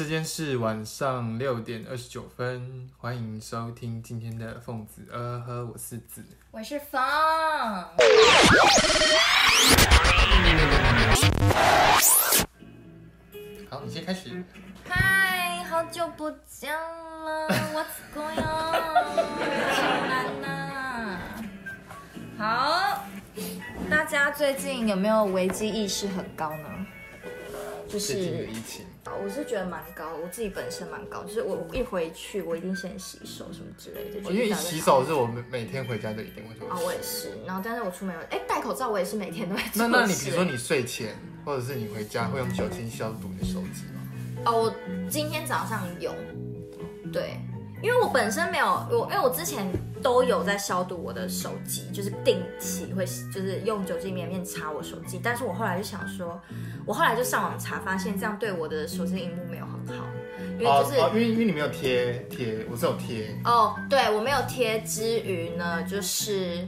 时间是晚上六点二十九分，欢迎收听今天的凤子呃呵，我是子，我是凤。好，你先开始。嗨，好久不见了，What's going on？好难呐。好，大家最近有没有危机意识很高呢？就是疫情。我是觉得蛮高，我自己本身蛮高，就是我一回去，我一定先洗手什么之类的。我、因为洗手是我每每天回家就一定会做。啊、哦，我也是。然后，但是我出门，哎，戴口罩我也是每天都会做。那那你比如说你睡前或者是你回家会用酒精消毒你的手机吗？哦，我今天早上有，对。因为我本身没有我，因为我之前都有在消毒我的手机，就是定期会就是用酒精棉片擦我手机，但是我后来就想说，我后来就上网查，发现这样对我的手机荧幕没有很好，因为就是、哦哦、因为因为你没有贴贴，我是有贴哦，对我没有贴之余呢，就是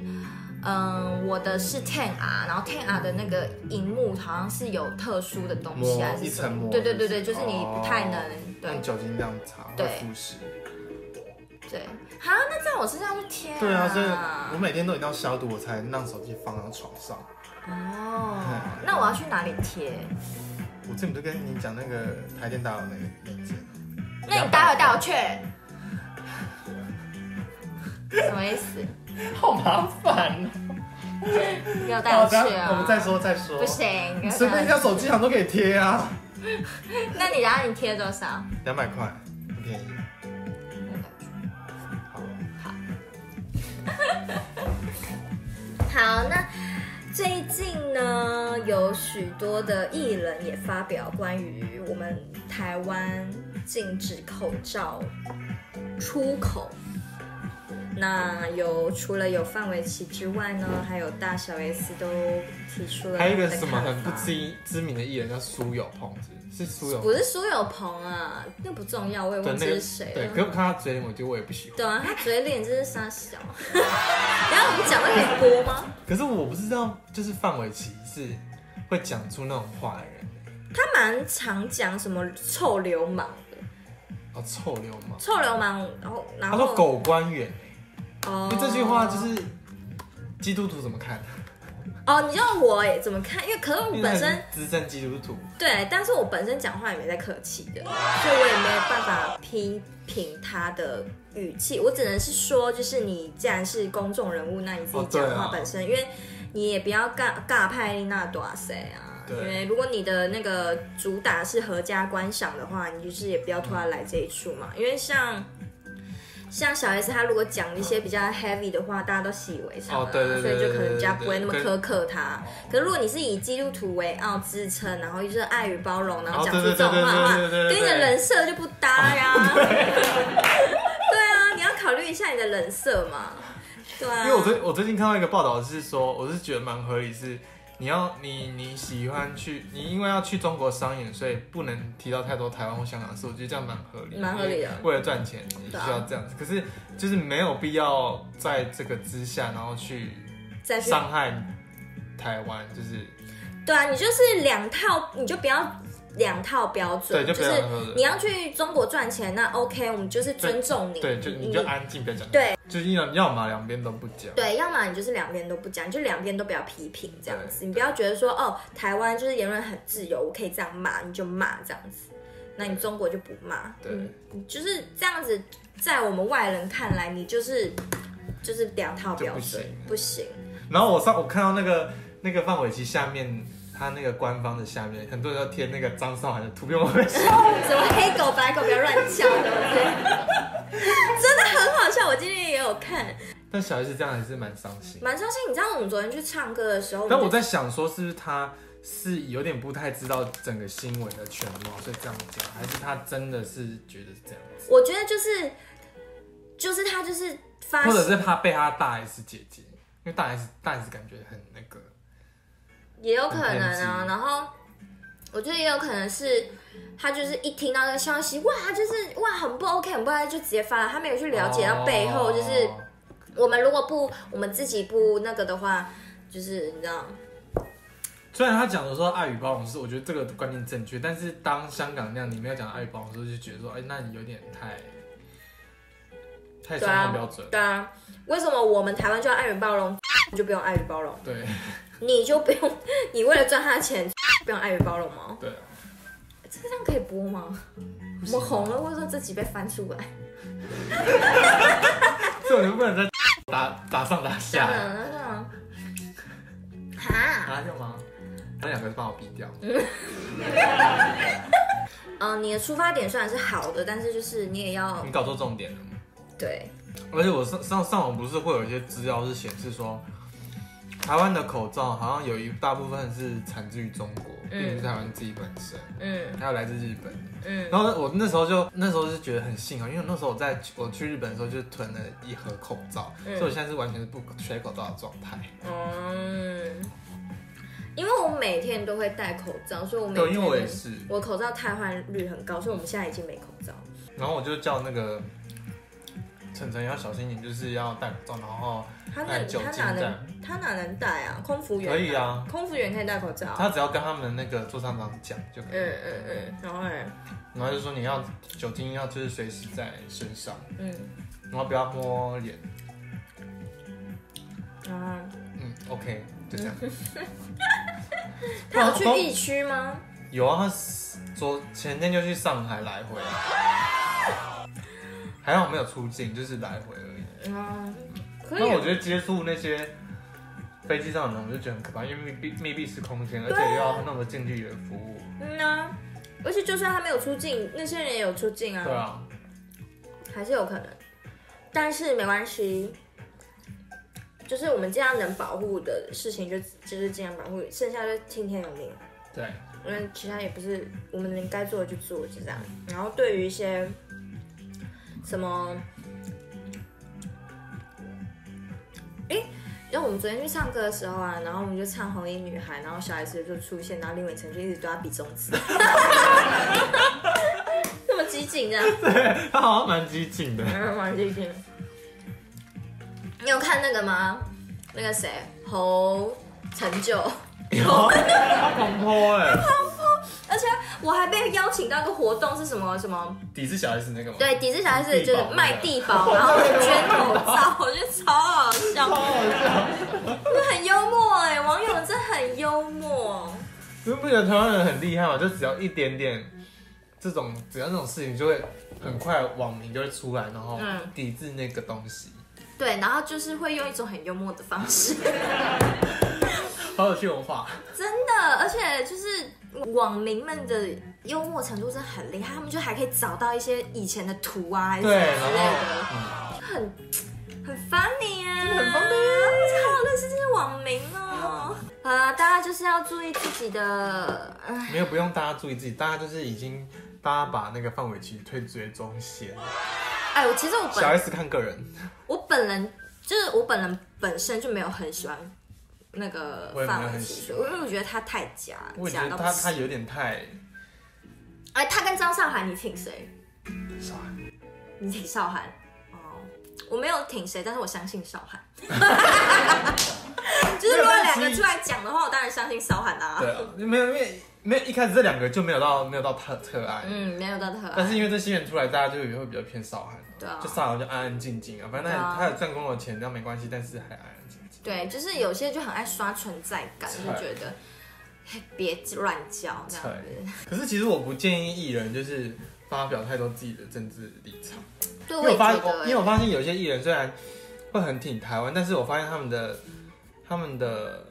嗯，我的是 Ten R，然后 Ten R 的那个荧幕好像是有特殊的东西还是什么，对对对对，就是你不太能、哦、对用酒精这样擦会腐蚀。对，好，那这样我身上就贴、啊。对啊，所以我每天都一定要消毒，我才能让手机放到床上。哦，那我要去哪里贴？我这里不就跟你讲那个台电大楼那个链接？那你待会带我去。什么意思？好麻烦。不要带我去啊！我们再说再说。不行，随便一家手机行都可以贴啊。那你然后你贴多少？两百块，好，那最近呢，有许多的艺人也发表关于我们台湾禁止口罩出口。那有除了有范玮琪之外呢，还有大小 S 都提出了。还有一个什么很不知知名的艺人叫苏有朋，是苏有朋？不是苏有朋啊，那不重要，我也忘记是谁了。对，可是我看他嘴脸，我觉得我也不喜欢。对啊，他嘴脸真是傻小。然后我们讲到可以播吗？可是我不知道，就是范玮琪是会讲出那种话的人。他蛮常讲什么臭流氓的。哦，臭流氓。臭流氓，然后然后。他说狗官员。哦，这句话就是基督徒怎么看？哦，你知道我怎么看？因为可是我本身资深基督徒，对，但是我本身讲话也没在客气的，所以我也没有办法批评他的语气。我只能是说，就是你既然是公众人物，那你自己讲话本身，哦啊、因为你也不要尬尬派那多谁啊。因为如果你的那个主打是合家观赏的话，你就是也不要突然来这一出嘛，因为像。像小 S，他如果讲一些比较 heavy 的话，大家都习以为常，所以就可能人家不会那么苛刻他。可是如果你是以基督徒为傲自称，然后就是爱与包容，然后讲出这种话的话，跟你的人设就不搭呀。对啊，你要考虑一下你的人设嘛。对啊。因为我最我最近看到一个报道是说，我是觉得蛮合理是。你要你你喜欢去，你因为要去中国商演，所以不能提到太多台湾或香港的事。我觉得这样蛮合理，蛮合理的。为了赚钱，你需要这样子。可是就是没有必要在这个之下，然后去伤害台湾。就是对啊，你就是两套，你就不要。两套标准，对，就，就是你要去中国赚钱，那 OK，我们就是尊重你，对，对就你就安静，别讲，对，就是要要么两边都不讲，对，要么你就是两边都不讲，就两边都不要批评这样子，你不要觉得说哦，台湾就是言论很自由，我可以这样骂，你就骂这样子，那你中国就不骂，对，你就是这样子，在我们外人看来，你就是就是两套标准，不行，不行。然后我上我看到那个那个范玮琪下面。他那个官方的下面，很多人都贴那个张韶涵的图片，我们说 什么黑狗白狗不要乱叫，对不对？真的很好笑，我今天也有看。但小 S 这样还是蛮伤心，蛮伤心。你知道我们昨天去唱歌的时候，但我在想说，是不是他是有点不太知道整个新闻的全貌，所以这样讲，还是他真的是觉得是这样子？我觉得就是就是他就是发，或者是怕被他大 S 姐姐，因为大 S 大 S 感觉很那个。也有可能啊，然后我觉得也有可能是他就是一听到这个消息，哇，就是哇，很不 OK，很不 OK，就直接发了。他没有去了解到背后，就是我们如果不我们自己不那个的话，就是你知道，虽然他讲的说爱与包容是，我觉得这个观念正确，但是当香港那样你没有讲爱与包容的时候，就觉得说，哎、欸，那你有点太太双重标准对、啊。对啊，为什么我们台湾就要爱与包容，你 就不用爱与包容？对，你就不用，你为了赚他的钱，不用爱与包容吗？对。这样可以播吗？我们红了，或者说这集被翻出来，这种就不能再 打打上打下？哈？拿掉吗？那两个帮我毙掉。嗯，你的出发点虽然是好的，但是就是你也要你搞错重点了。对。而且我上上上网不是会有一些资料是显示说。台湾的口罩好像有一大部分是产自于中国，并不是台湾自己本身，嗯，还有来自日本，嗯，然后我那时候就那时候是觉得很幸运，因为那时候我在我去日本的时候就囤了一盒口罩，嗯、所以我现在是完全是不缺口罩的状态。嗯，因为我每天都会戴口罩，所以我每因为我也是，我口罩汰换率很高，所以我们现在已经没口罩。然后我就叫那个。晨晨要小心点，就是要戴口罩，然后带酒精他哪能他哪能戴啊？空服员可以啊，空服员可以戴口罩。他只要跟他们那个座舱长讲就可以。嗯嗯嗯，然后呢？然后就说你要酒精要就是随时在身上，嗯，然后不要摸脸。啊，嗯，OK，就这样。他有去疫区吗？有啊，他昨前天就去上海来回。还好没有出境，就是来回而已。啊，可以。那我觉得接触那些飞机上的人，我就觉得很可怕，因为密闭密闭式空间，而且又要那么近距离的服务。嗯啊，而且就算他没有出境，那些人也有出境啊。对啊，还是有可能。但是没关系，就是我们这样能保护的事情就，就就是这样保护，剩下就听天由命。对，因为其他也不是我们能该做的就做，就这样。然后对于一些。什么？哎、欸，因为我们昨天去唱歌的时候啊，然后我们就唱《红衣女孩》，然后小 S 就出现，然后林伟成就一直对他比中指，这么激进这样？对，他好像蛮激进的，蛮激进。你有看那个吗？那个谁，侯成就有，他狂泼哎。而且我还被邀请到一个活动，是什么什么？抵制小 S 那个吗？对，抵制小 S 就是卖地保，然后捐口罩，我觉得超好笑，超好笑，很幽默哎，网友真的很幽默。你不觉得台湾人很厉害吗？就只要一点点这种，只要这种事情，就会很快网民就会出来，然后抵制那个东西。嗯、对，然后就是会用一种很幽默的方式。好有趣文化，真的，而且就是网民们的幽默程度真的很厉害，他们就还可以找到一些以前的图啊，还是什么之类的，很很 funny 啊，很 funny，超好认识这些网民哦。啊，大家就是要注意自己的，没有不用大家注意自己，大家就是已经大家把那个范围其实推最中线。哎，我其实我本小 S 看个人，我本人就是我本人本身就没有很喜欢。那个范围其实，因为我觉得他太假，我觉得他他有点太。哎，他跟张韶涵，你挺谁？韶涵，你挺韶涵。哦，我没有挺谁，但是我相信韶涵。就是如果两个出来讲的话，我当然相信韶涵啦。对啊，没有，因为没有一开始这两个就没有到没有到特特爱。嗯，没有到特爱。但是因为这新人出来，大家就也会比较偏韶涵。对啊。就韶涵就安安静静啊，反正他他有赚公的钱，那没关系，但是还安。对，就是有些就很爱刷存在感，就觉得别乱叫这样子。可是其实我不建议艺人就是发表太多自己的政治立场。对，我发现，因为我发现有些艺人虽然会很挺台湾，但是我发现他们的他们的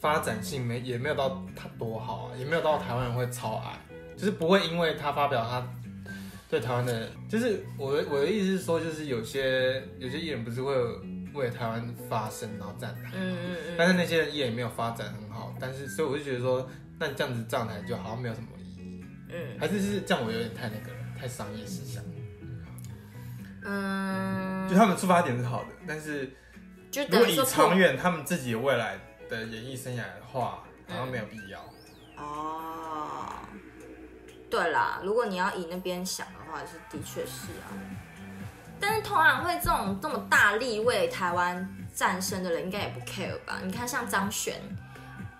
发展性没也没有到他多好啊，也没有到台湾人会超爱，就是不会因为他发表他对台湾的，就是我的我的意思是说，就是有些有些艺人不是会有。为台湾发声，然后站台，嗯嗯嗯，但是那些人也没有发展很好，但是所以我就觉得说，那这样子站台就好像没有什么意义，嗯，还是是这样，我有点太那个了，太商业思想，嗯，就他们出发点是好的，但是就如果以长远他们自己未来的演艺生涯的话，好像没有必要。哦，对啦，如果你要以那边想的话，是的确是啊。但是通常会这种这么大力为台湾战胜的人，应该也不 care 吧？你看像张悬，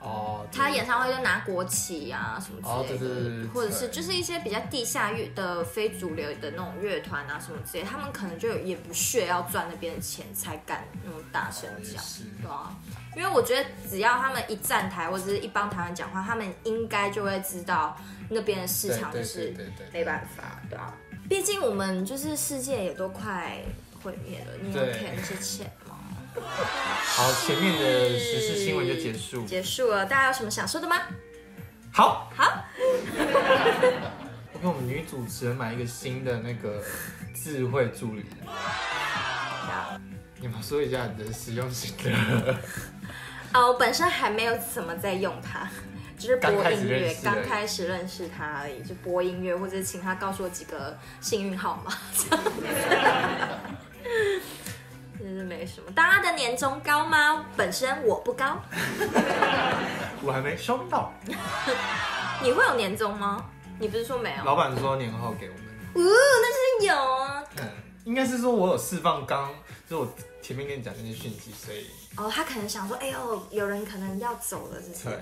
哦，他演唱会就拿国旗啊什么之类的，哦、对对对对，或者是就是一些比较地下乐的非主流的那种乐团啊什么之类，他们可能就也不屑要赚那边的钱，才敢那么大声讲，哦、对啊。因为我觉得只要他们一站台或者是一帮台湾讲话，他们应该就会知道那边的市场就是没办法，对啊。毕竟我们就是世界也都快毁灭了，你有看那些钱吗？好，前面的时事新闻就结束，结束了。大家有什么想说的吗？好，好。我给我们女主持人买一个新的那个智慧助理。好，你们说一下你的使用心得。啊，我本身还没有怎么在用它，就是播音乐，刚开始认识他而已，就播音乐或者请他告诉我几个幸运号码。真是没什么。大家的年终高吗？本身我不高，我还没收到。你会有年终吗？你不是说没有？老板说年后给我们。哦，那就是有啊。嗯，应该是说我有释放刚，就是我前面跟你讲那些讯息，所以。哦，他可能想说，哎呦，有人可能要走了，是不是？对。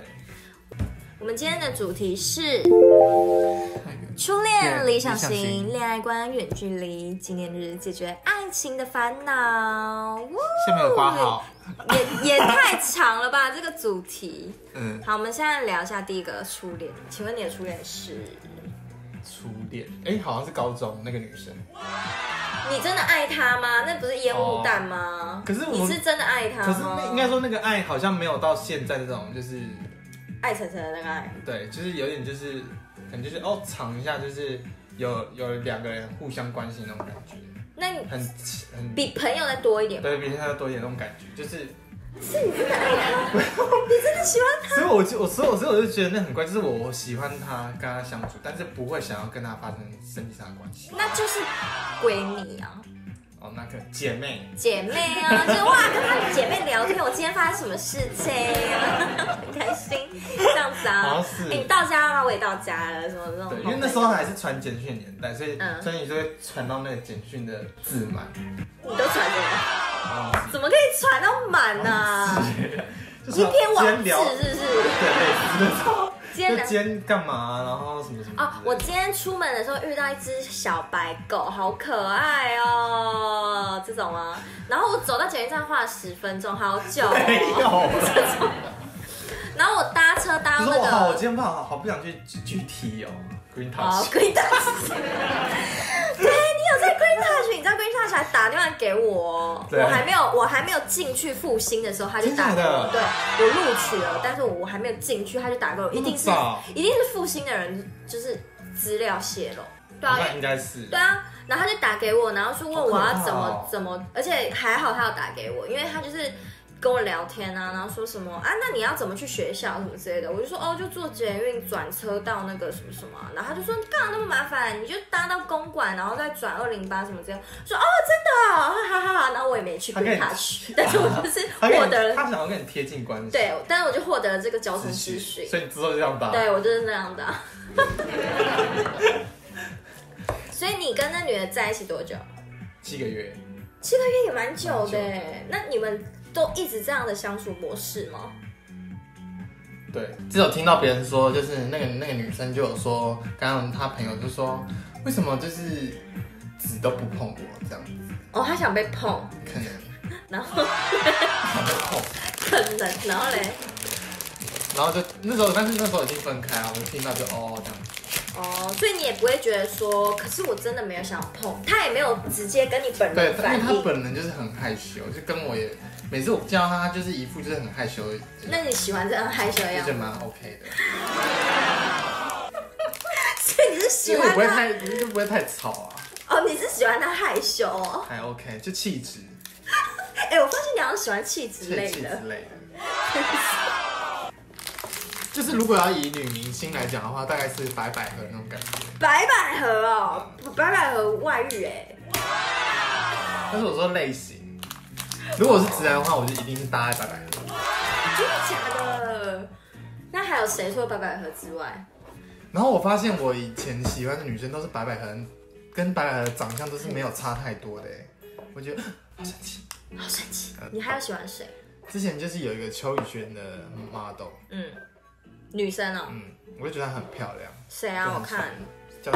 我们今天的主题是初恋理想型恋爱观远距离纪念日，解决爱情的烦恼。下面有挂号，也也太长了吧？这个主题。嗯。好，我们现在聊一下第一个初恋。请问你的初恋是？初恋？哎，好像是高中那个女生。你真的爱她吗？那不是烟雾弹吗？哦、可是你是真的爱她吗？可是那应该说那个爱好像没有到现在这种，就是爱晨晨的那个爱。对，就是有点就是，可能就是哦，尝一下，就是有有两个人互相关心那种感觉。那很很比朋友再多一点。对，比朋友多一点那种感觉，就是。是你真的爱他？你真的喜欢他？所以我就我所以我所以我就觉得那很怪，就是我我喜欢他跟他相处，但是不会想要跟他发生身体上的关系。那就是闺蜜啊。哦，那个姐妹。姐妹啊，就是哇，跟她的姐妹聊天，我今天发生什么事情啊？很开心，这样子啊。好像是。哎、欸，你到家了吗？我也到家了，什么那种。对，因为那时候还是传简讯年代，所以、嗯、所以你就会传到那个简讯的字满。你都传什么？怎么可以传到满呢、啊？一篇网志是不是？对对，今天今天干嘛？然后什么什么？哦，我今天出门的时候遇到一只小白狗，好可爱哦，这种啊？然后我走到检运站花了十分钟，好久、哦。没有。然后我搭车搭那个，我好，我今天不好好不想去具体哦。Green Touch，Green Touch。对，你有在 Green Touch，你知道 Green Touch 还打电话给我，我还没有，我还没有进去复兴的时候，他就打给我。对，我录取了，但是我还没有进去，他就打给我，一定是一定是复兴的人，就是资料泄露。对啊，应该是。对啊，然后他就打给我，然后说问我要怎么怎么，而且还好他要打给我，因为他就是。跟我聊天啊，然后说什么啊？那你要怎么去学校什么之类的？我就说哦，就坐捷运转车到那个什么什么。然后他就说干嘛那么麻烦？你就搭到公馆，然后再转二零八什么这样。说哦，真的，哈哈哈。然后我也没去跟他去，但是我就是 获得了他，他想要跟你贴近关系。对，但是我就获得了这个交通资讯。所以你之后就这样搭。对，我就是那样的。所以你跟那女的在一起多久？七个月。七个月也蛮久的。那你们？都一直这样的相处模式吗？对，只有听到别人说，就是那个那个女生就有说，刚刚她朋友就说，为什么就是纸都不碰我这样子？哦，他想被碰，可能，然后 想被碰，可能，然后嘞，然后就那时候，但是那时候已经分开了，我就听到就哦这样子。哦，所以你也不会觉得说，可是我真的没有想碰，他也没有直接跟你本人反应。对，他本人就是很害羞，就跟我也。每次我见到他，他就是一副就是很害羞。那你喜欢这样害羞的样子？就蛮 OK 的。所以你是喜欢他？不会太，就不会太吵啊。哦，你是喜欢他害羞哦？还 OK，就气质。哎、欸，我发现你好像喜欢气质类的。气质类的。就是如果要以女明星来讲的话，大概是白百合那种感觉。白百合哦，白百合外遇哎。但是我说类型。如果是直男的话，我就一定是搭在白百合。真的假的？那还有谁除了白百合之外？然后我发现我以前喜欢的女生都是白百合，跟白百合的长相都是没有差太多的。我觉得好神奇，好神奇。你还有喜欢谁？之前就是有一个邱宇轩的 model，嗯，女生哦、喔，嗯，我就觉得她很漂亮。谁啊？我看叫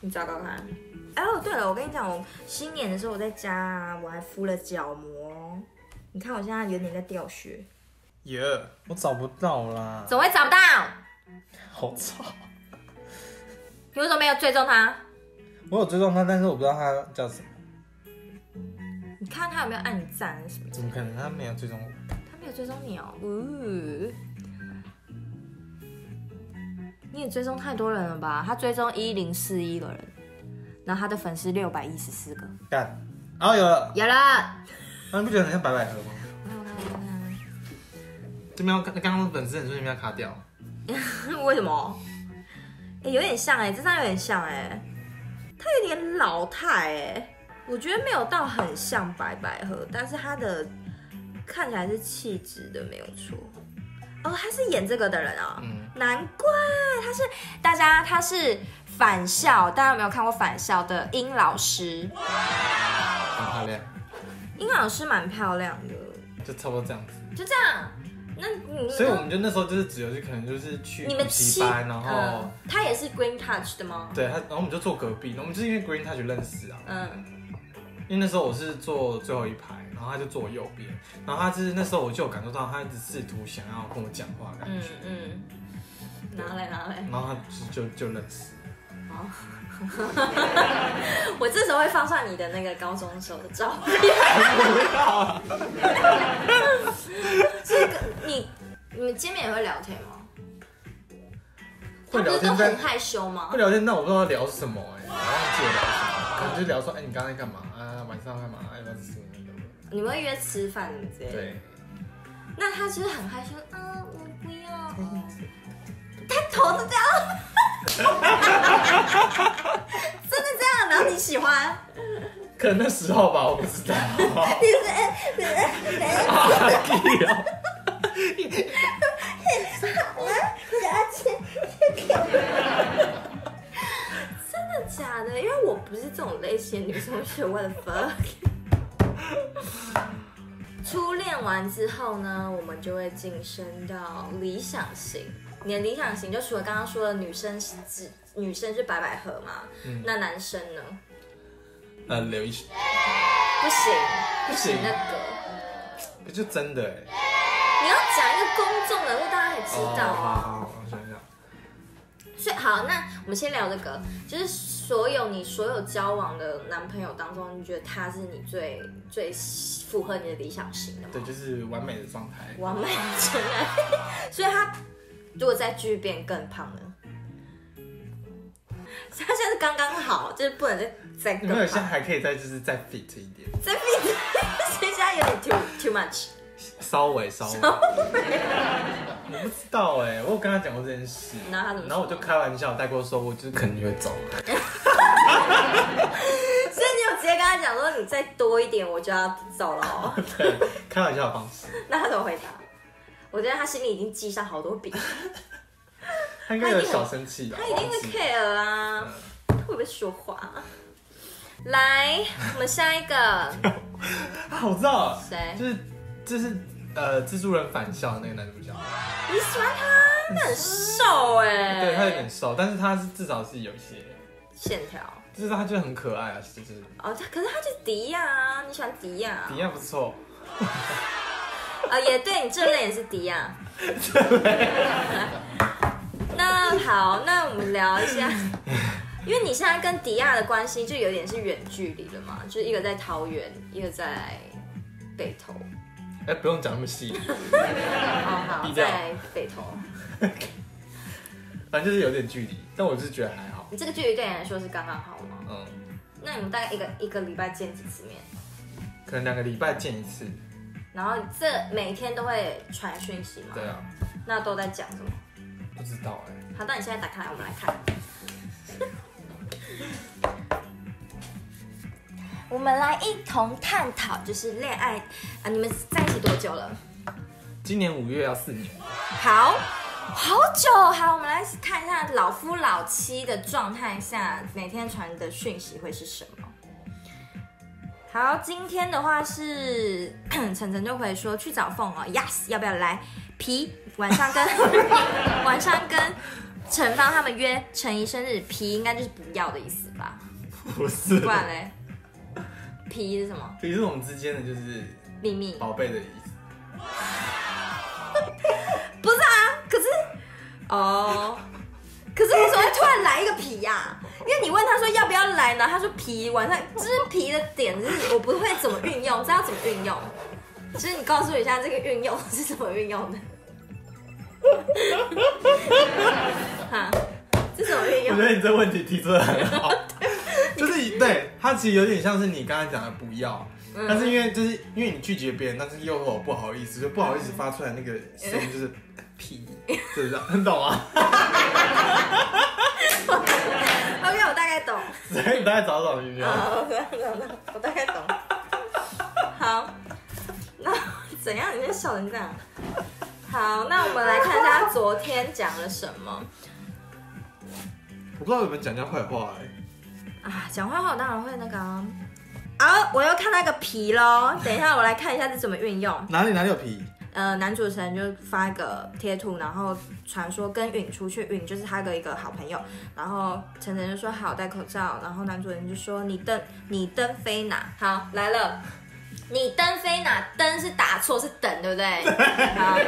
你找找看。哎哦，对了，我跟你讲，我新年的时候我在家，我还敷了角膜。你看我现在有点在掉血。耶，yeah, 我找不到啦。怎么会找不到？好吵。你为什么没有追踪他？我有追踪他，但是我不知道他叫什么。你看他有没有按你赞什么？怎么可能？他没有追踪我。他没有追踪你哦。你也追踪太多人了吧？他追踪一零四一个人，然后他的粉丝六百一十四个。干。哦，有了。有了。那、啊、你不觉得很像白百合吗？这边要刚刚的粉丝，你说这边要卡掉？为什么？哎、欸，有点像哎、欸，这张有点像哎、欸，他有点老态哎、欸。我觉得没有到很像白百合，但是他的看起来是气质的，没有错。哦，他是演这个的人啊、哦，嗯、难怪他是大家，他是返校，大家有没有看过返校的殷老师哇？很漂亮，殷老师蛮漂亮的，就差不多这样子，就这样。那你所以我们就那时候就是只有就可能就是去补习班，然后、嗯、他也是 Green Touch 的吗？对，他然后我们就坐隔壁，我们就是因为 Green Touch 认识啊，嗯。因为那时候我是坐最后一排，然后他就坐我右边，然后他就是那时候我就有感受到他一直试图想要跟我讲话的感觉，嗯嗯，拿来拿来，然后他就就就认识，好，我这时候会放上你的那个高中时候的照片，这个你你们见面也会聊天吗？会聊天，都很害羞吗？会聊天，但我不知道聊什么哎、欸，我忘记了聊什么。可能就聊说，哎、欸，你刚才干嘛啊？晚上干嘛？要不要吃那个？你们会约吃饭之类的？对。那他其实很害羞，啊，我不要。他头是这样。真的这样？然后你喜欢？可能那时候吧，我不知道。你是哎，你是哎，阿弟啊！好啊，牙签。假的，因为我不是这种类型的女生，学我的 fuck。初恋完之后呢，我们就会晋升到理想型。你的理想型就除了刚刚说的女生是指女生是白百合嘛？嗯、那男生呢？呃，刘一不行，不行那个，不就真的哎？你要讲一个公众人物，大家才知道。哦所以好，那我们先聊这个，就是所有你所有交往的男朋友当中，你觉得他是你最最符合你的理想型的吗？对，就是完美的状态，完美的真爱。所以他如果再继续变更胖呢？他现在是刚刚好，就是不能再再更胖。没有，现在还可以再就是再 fit 一点，再 fit，所 以现在有点 too too much。稍微稍微，我不知道哎，我有跟他讲过这件事，然后他怎么然后我就开玩笑带过说，我就是肯定会走。所以你有直接跟他讲说，你再多一点我就要走了。对，开玩笑的方式。那他怎么回答？我觉得他心里已经记上好多笔。他应该有小生气吧？他一定会 care 啊，会不会说话？来，我们下一个。我知道谁？就是。就是呃，蜘蛛人返校的那个男主角。你喜欢他？他很瘦哎。对，他有点瘦，但是他是至少是有一些线条。就是他就很可爱啊，其实。哦，他可是他就是迪亚啊，你喜欢迪亚？迪亚不错。啊，也对，你这类也是迪亚。那好，那我们聊一下，因为你现在跟迪亚的关系就有点是远距离了嘛，就是一个在桃园，一个在北投。哎，不用讲那么细。好好，在北投。反正就是有点距离，但我是觉得还好。你这个距离对你来说是刚刚好吗？嗯。那你们大概一个一个礼拜见几次面？可能两个礼拜见一次。然后这每天都会传讯息吗？对啊。那都在讲什么？不知道哎。好，那你现在打开来，我们来看。我们来一同探讨，就是恋爱啊！你们在一起多久了？今年五月要四年。好，好久。好，我们来看一下老夫老妻的状态下，每天传的讯息会是什么？好，今天的话是 晨晨就会说去找凤哦，Yes，要不要来？皮晚上跟 晚上跟陈芳他们约陈怡生日，皮应该就是不要的意思吧？不是，不然嘞？皮是什么？皮是我们之间的就是秘密，宝贝的意思。不是啊，可是哦，可是为什么会突然来一个皮呀、啊？因为你问他说要不要来呢？他说皮晚上就是皮的点，就是我不会怎么运用，知道怎么运用。其实你告诉我一下这个运用是怎么运用的？哈，这怎么运用？我觉得你这问题提出的很好，就是对他其实有点像是你刚才讲的不要，嗯、但是因为就是因为你拒绝别人，但是又我不好意思，就不好意思发出来那个 声音就是皮，是不是？很懂啊。OK，我大概懂。所以你大概找找运用。好，我大概懂。好，那怎样？你在笑成这样？好，那我们来看一下他昨天讲了什么。我不知道有没有讲人家坏话哎、欸。啊，讲坏话我当然会那个啊。啊，我又看到一个皮喽。等一下，我来看一下是怎么运用。哪里哪里有皮？呃，男主持人就发一个贴图，然后传说跟允出去，允就是他的一个好朋友，然后晨晨就说好戴口罩，然后男主人就说你登你登飞哪？好来了，你登飞哪？登是打错是等对不对？好，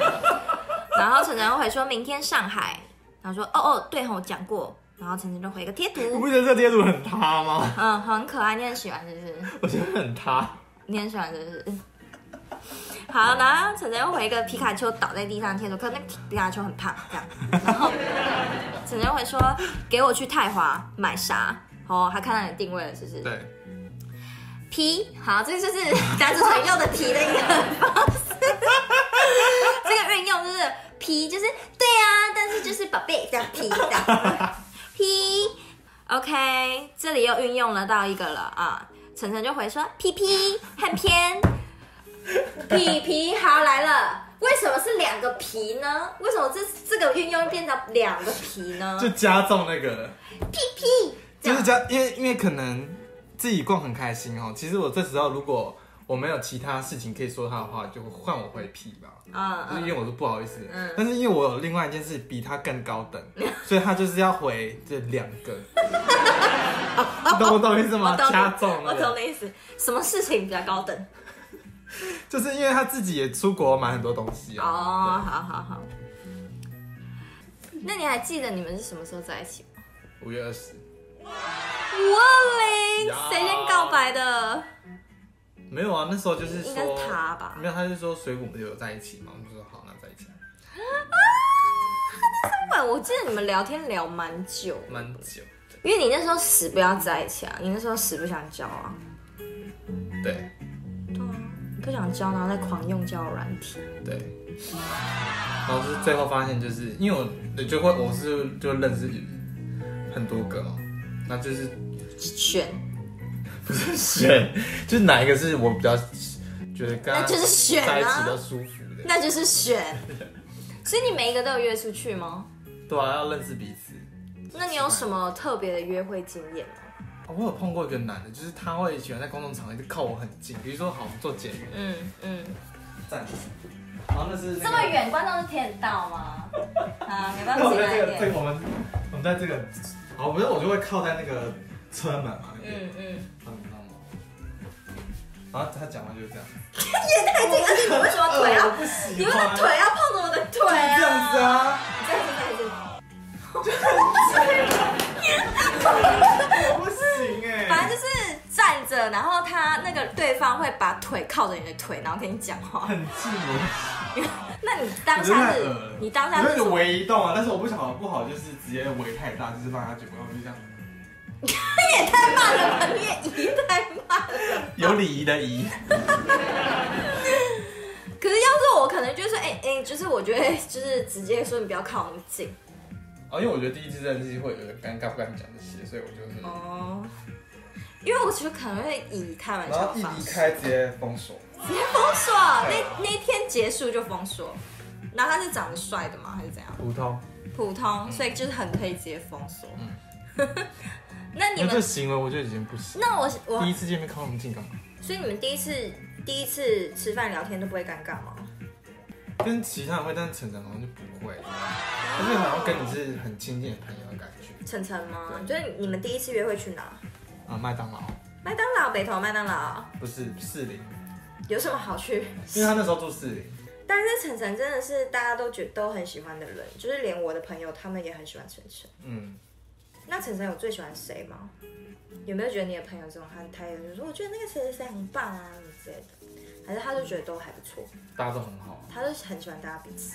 然后晨晨回说明天上海，然后说哦哦对吼讲过，然后晨晨就回个贴图，你不觉得这个贴图很塌吗？嗯，很可爱，你很喜欢是不是？我觉得很塌，你很喜欢是不是？好，然后晨晨又回一个皮卡丘倒在地上贴图，可是那皮卡丘很胖，这样。然后晨晨又回说：“给我去泰华买啥？”哦，他看到你定位了，是不是？对。皮，好，这就是男主人用的皮的一个方式。这个运用就是皮，就是对啊，但是就是宝贝 这样皮的 皮。OK，这里又运用了到一个了啊！晨晨就回说：“皮皮很偏。”皮皮好来了，为什么是两个皮呢？为什么这这个运用变成两个皮呢？就加重那个皮皮，就是加，因为因为可能自己逛很开心哦。其实我这时候如果我没有其他事情可以说他的话，就换我回皮吧。啊、嗯，就是因为我是不好意思。嗯。但是因为我有另外一件事比他更高等，嗯、所以他就是要回这两个。你懂我懂意思吗？加重了。我懂的意思。什么事情比较高等？就是因为他自己也出国买很多东西哦。哦，好好好。那你还记得你们是什么时候在一起吗？五月二十。五二零，谁先告白的？没有啊，那时候就是说应该是他吧。没有，他就说水果不是有在一起嘛？我们就说好，那在一起。啊，那是我记得你们聊天聊蛮久，蛮久。因为你那时候死不要在一起啊，你那时候死不想交啊。对。不想交，然后再狂用交友软体。对，然后是最后发现，就是因为我就会我是就认识很多个嘛，那就是选，不是选，就是哪一个是我比较觉得跟他就是选在一起都舒服的，那就是选。所以你每一个都有约出去吗？对啊，要认识彼此。那你有什么特别的约会经验吗？我有碰过一个男的，就是他会喜欢在公众场合就靠我很近，比如说好，我们坐捷运，嗯嗯，站着，然后那是、那个、这么远，观众是听得到吗？啊，没办法，这个这个我们我们在这个，好，不是我就会靠在那个车门嘛，那个、嗯嗯，他知道吗？然后他讲话就是这样，也太近，而且你为什么腿要？你们的腿要碰着我的腿啊？这样子啊？这样子，这样子。不行哎。反正就是站着，然后他那个对方会把腿靠着你的腿，然后跟你讲话，很近哦。那你当下是，你当下是围移动啊？但是我不想不好，就是直接围太大，就是让他觉得我就这样。你也太慢了吧！你也移太慢了。有礼仪的仪。可是要是我，可能就是哎哎、欸欸，就是我觉得就是直接说你不要靠那么近。哦，因为我觉得第一次认识会有点尴尬，不敢讲这些，所以我就是哦。因为我其实可能会以开玩笑一离开直接封锁，直接封锁，那那天结束就封锁。然后他是长得帅的吗？还是怎样？普通，普通，所以就是很可以直接封锁。嗯，那你们这行为我就已经不行。那我我第一次见面靠那么近干嘛？所以你们第一次第一次吃饭聊天都不会尴尬吗？跟其他人会，但是晨晨好像就不会，就是好像跟你是很亲近的朋友的感觉。晨晨吗？就是你们第一次约会去哪？啊，麦当劳。麦当劳，北投麦当劳。不是士林。有什么好去？因为他那时候住士林。但是晨晨真的是大家都觉得都很喜欢的人，就是连我的朋友他们也很喜欢晨晨。嗯。那晨晨有最喜欢谁吗？有没有觉得你的朋友这种他他有就说我觉得那个谁谁谁很棒啊，什么之类的？还是他就觉得都还不错，大家都很好，他就很喜欢大家彼此。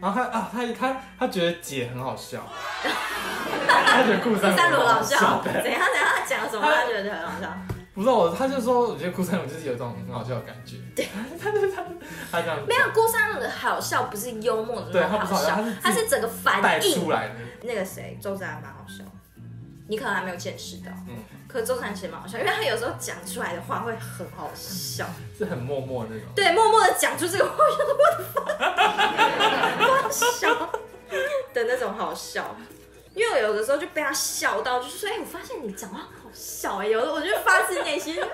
然后他啊，他他他觉得姐很好笑，他觉得顾三罗好笑，怎样怎样他讲什么他觉得很好笑。不是我，他就说我觉得顾三罗就是有一种很好笑的感觉。对，他他他这样。没有顾三罗的好笑不是幽默的那种好笑，他是整个反应出来的。那个谁，周子安蛮好笑，你可能还没有见识到。嗯。可周传奇蛮好笑，因为他有时候讲出来的话会很好笑，是很默默的那种。对，默默的讲出这个话，我觉得我的发笑的那种好笑。因为我有的时候就被他笑到，就是说，哎、欸，我发现你讲话好笑哎，有的我就发自内心，你很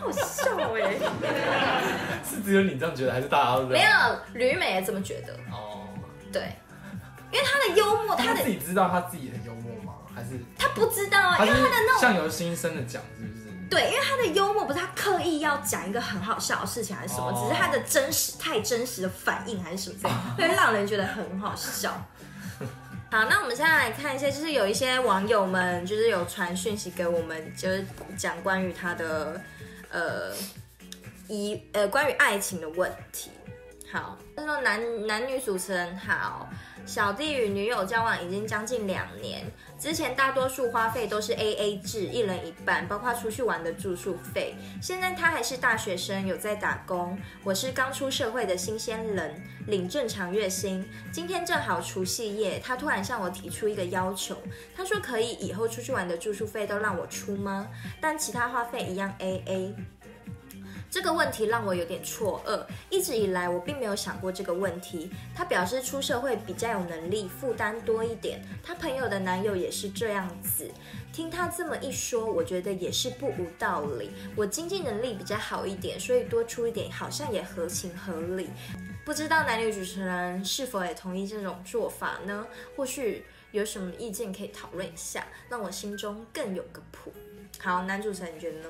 好笑哎。是只有你这样觉得，还是大家都这样？没有，吕美也这么觉得。哦，对，因为他的幽默，他自己知道他自己很幽默。还是他不知道啊，因为他的那种相由心生的讲，是不是？对，因为他的幽默不是他刻意要讲一个很好笑的事情，还是什么？只是他的真实太真实的反应，还是什么会让人觉得很好笑。好，那我们现在来看一下，就是有一些网友们就是有传讯息给我们，就是讲关于他的呃一呃关于爱情的问题。好，他说男男女主持人好，小弟与女友交往已经将近两年。之前大多数花费都是 AA 制，一人一半，包括出去玩的住宿费。现在他还是大学生，有在打工。我是刚出社会的新鲜人，领正常月薪。今天正好除夕夜，他突然向我提出一个要求，他说可以以后出去玩的住宿费都让我出吗？但其他花费一样 AA。这个问题让我有点错愕，一直以来我并没有想过这个问题。他表示出社会比较有能力，负担多一点。他朋友的男友也是这样子。听他这么一说，我觉得也是不无道理。我经济能力比较好一点，所以多出一点好像也合情合理。不知道男女主持人是否也同意这种做法呢？或许有什么意见可以讨论一下，让我心中更有个谱。好，男主持人你觉得呢？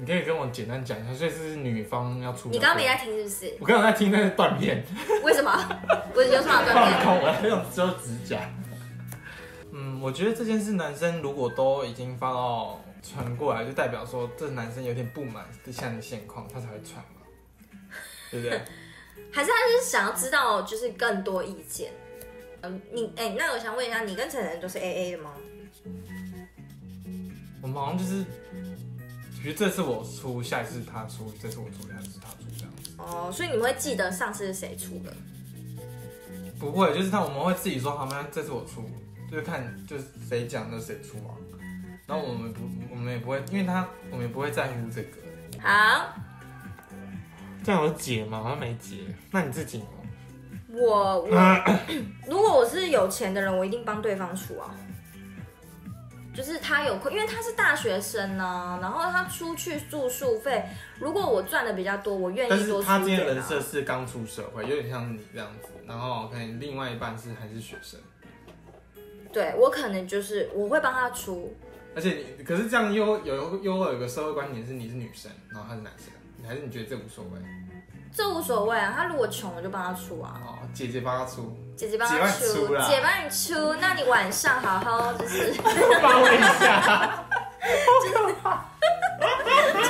你可以跟我简单讲一下，所以是女方要出。你刚刚没在听是不是？我刚刚在听那个断片。为什么？我有什么断片？放空，我还用遮指甲。嗯，我觉得这件事男生如果都已经发到传过来，就代表说这男生有点不满现在的现况，他才会传嘛，对不对？还是他是想要知道就是更多意见？嗯，你哎、欸，那我想问一下，你跟晨晨都是 A A 的吗？我们好像就是。比如这次我出，下一次他出，这次我出，下一次他出，这样子。哦，所以你们会记得上次是谁出的？不会，就是他我们会自己说，好吗？这次我出，就是看就是谁讲的谁出啊。然后我们不，我们也不会，因为他我们也不会在乎这个。好，这样有解吗？好像没解。那你自己呢？我我，如果我是有钱的人，我一定帮对方出啊。就是他有亏，因为他是大学生呢、啊，然后他出去住宿费，如果我赚的比较多，我愿意多出点。但是他今天人设是刚出社会，有点像你这样子，然后可能另外一半是还是学生。对，我可能就是我会帮他出。而且你可是这样又有又有一个社会观点是你是女生，然后他是男生，还是你觉得这无所谓？这无所谓啊，他如果穷，我就帮他出啊。哦，姐姐帮他出，姐姐帮他出，姐帮你出，那你晚上好好就是 包一下，真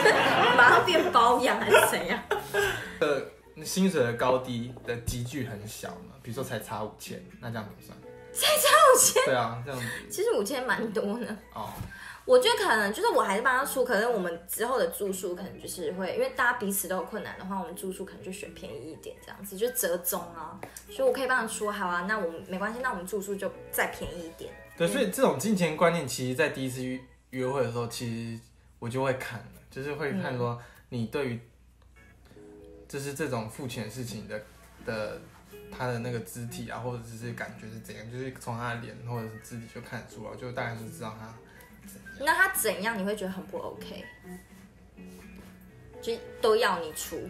的，马上变包养还是怎样？呃，薪水的高低的积聚很小嘛，比如说才差五千，那这样怎么算？才差五千？对啊，这样子。其实五千蛮多呢。哦。我觉得可能就是我还是帮他出，可能我们之后的住宿可能就是会，因为大家彼此都有困难的话，我们住宿可能就选便宜一点这样子，就折中啊。所以我可以帮他出，好啊，那我们没关系，那我们住宿就再便宜一点。对，所以这种金钱观念，其实，在第一次约约会的时候，其实我就会看，就是会看说你对于就是这种付钱事情的的他的那个肢体啊，或者是感觉是怎样，就是从他的脸或者是肢体就看得出来，就大概是知道他。那他怎样你会觉得很不 OK？就都要你出，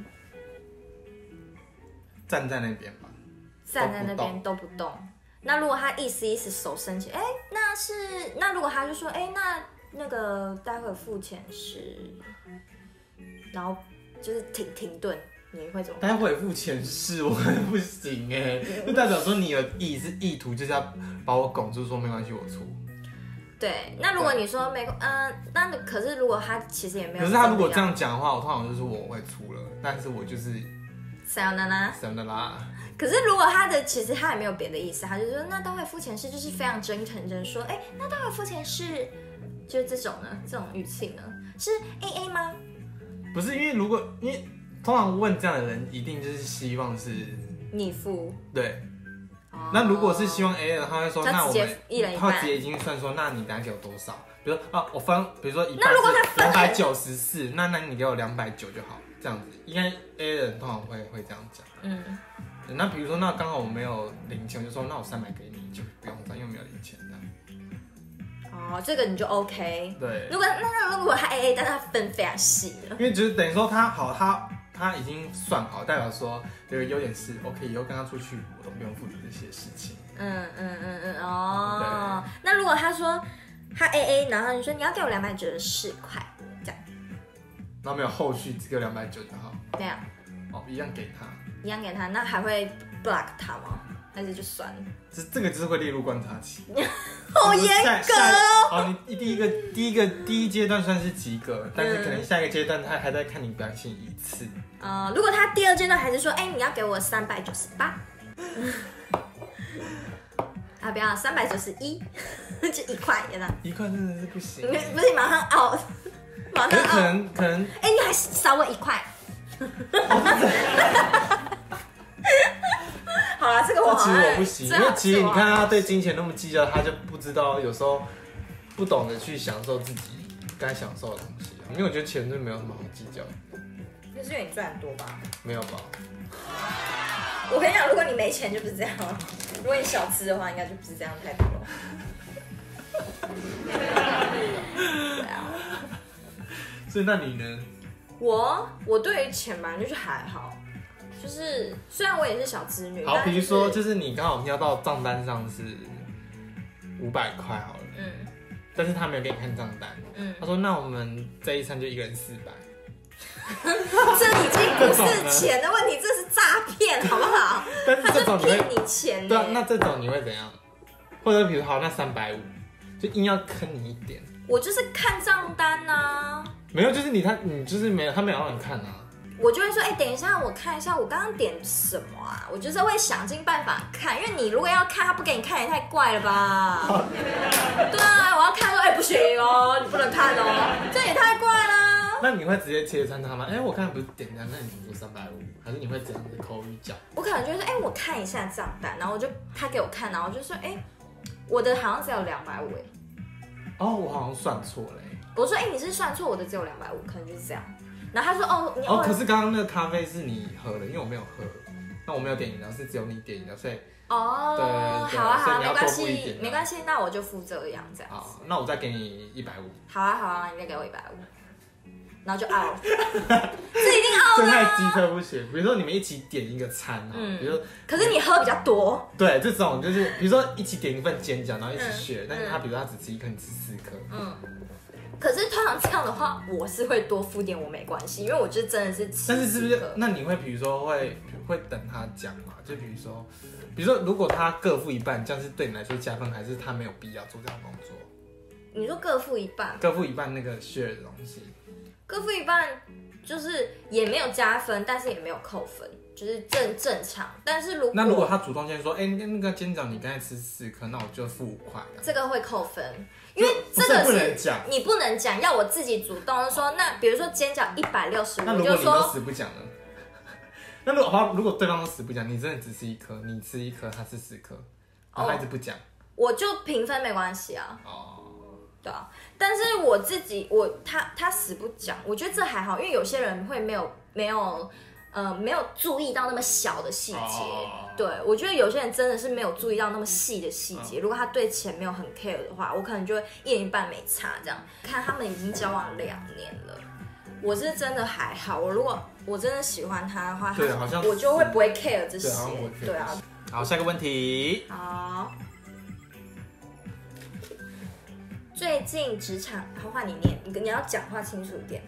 站在那边吧，站在那边都不动。那如果他意思意思手伸起，哎、欸，那是那如果他就说，哎、欸，那那个待会付钱是，然后就是停停顿，你会怎么？待会付钱是我不行哎，就代表说你的意是意图就是要把我拱住，说没关系我出。对，那如果你说没，嗯，那可是如果他其实也没有，可是他如果这样讲的话，我通常就是我会出了，但是我就是塞尔娜娜，塞尔娜娜。可是如果他的其实他也没有别的意思，他就说那待会付钱是就是非常真诚的说，哎、欸，那待会付钱是就是这种呢，这种语气呢是 A A 吗？不是，因为如果因为通常问这样的人，一定就是希望是你付，对。哦、那如果是希望 A 的，他会说那我们一人一他直接已经算说，那你等下给我多少？比如说啊，我分，比如说一半那如果他两百九十四，那那你给我两百九就好，这样子应该 A 人通常会会这样讲，嗯。那比如说，那刚好我没有零钱，我就说那我三百给你，就不用赚，因为没有零钱这样。哦，这个你就 OK。对。如果那那如果他 AA，但他分非常细，因为就是等于说他好，他他已经算好，代表说这个优点是 OK，以后跟他出去我都不用负责这些事情。嗯嗯嗯嗯哦。那如果他说他 AA，然后你说你要给我两百九十四块，这样。那没有后续，只给我两百九就好。对啊。哦，一样给他。一样给他，那还会 block 他吗？还是就算了？这这个就是会列入观察期，好严格哦。好，你第一个第一个第一阶段算是及格，嗯、但是可能下一个阶段他还在看你表现一次。啊、呃，如果他第二阶段还是说，哎、欸，你要给我三百九十八，啊，不要三百九十一，就一块，真的。一块真的是不行，不是马上 out，马上 out。可能可能，哎、欸，你还少我一块。好了，这个我其实我不行，因为其实你看他对金钱那么计较，他就不知道有时候不懂得去享受自己该享受的东西。因为我觉得钱是没有什么好计较的。就是因为你赚很多吧？没有吧？我跟你讲，如果你没钱就不是这样了。如果你小吃的话，应该就不是这样太多了。对啊。所以那你呢？我我对于钱嘛，就是还好。就是虽然我也是小资女，好，比如说就是你刚好瞄到账单上是五百块好了，嗯，但是他没有给你看账单，嗯，他说那我们这一餐就一个人四百，这已经不是钱的问题，这是诈骗，好不好？但是这种骗你钱，对啊，那这种你会怎样？或者比如好，那三百五就硬要坑你一点，我就是看账单啊，没有，就是你他你就是没有，他没有让你看啊。我就会说，哎、欸，等一下，我看一下我刚刚点什么啊？我就是会想尽办法看，因为你如果要看他不给你看也太怪了吧？对啊，我要看说，哎、欸，不行哦，你不能看哦，这也太怪了。那你会直接切穿他吗？哎、欸，我刚才不是点单，那你怎么说三百五？还是你会这样子口语讲？我可能就是，哎、欸，我看一下账单，然后我就他给我看，然后我就说，哎、欸，我的好像只有两百五哎。哦，我好像算错了。我说，哎、欸，你是算错，我的只有两百五，可能就是这样。然后他说：“哦，你哦，可是刚刚那个咖啡是你喝的，因为我没有喝，那我没有点饮料，是只有你点饮料，所以哦，对，好啊，好啊，没关系，没关系，那我就付这个样子。好，那我再给你一百五。好啊，好啊，你再给我一百五，然后就 out，这一定 out 这太机车不行。比如说你们一起点一个餐啊，比如说，可是你喝比较多，对，这种就是比如说一起点一份煎饺，然后一起 share，但是他比如说他只吃一颗，你吃四颗，嗯。”可是通常这样的话，我是会多付点，我没关系，因为我就真的是。但是是不是？那你会比如说会会等他讲嘛？就比如说，比如说如果他各付一半，这样是对你来说加分，还是他没有必要做这样工作？你说各付一半？各付一半那个 share 的东西。各付一半就是也没有加分，但是也没有扣分，就是正正常。但是如果那如果他主动先说，哎、欸，那个煎饺你刚才吃四颗，那我就付五块，这个会扣分。因为这个是你不能讲，要我自己主动说。那比如说煎饺一百六十五，那如果你都死不讲呢？那如果如果对方都死不讲，你真的只吃一颗，你吃一颗，他吃四颗，然后他一直不讲，我就平分没关系啊。哦，对啊。但是我自己，我他他死不讲，我觉得这还好，因为有些人会没有没有呃没有注意到那么小的细节。哦、对，我觉得有些人真的是没有注意到那么细的细节。嗯、如果他对钱没有很 care 的话，我可能就会一年半没差这样。看他们已经交往两年了，我是真的还好。我如果我真的喜欢他的话，对，好像我就会不会 care 这些。对，对啊。好，下一个问题。好。最近职场，好，换你念，你你要讲话清楚一点。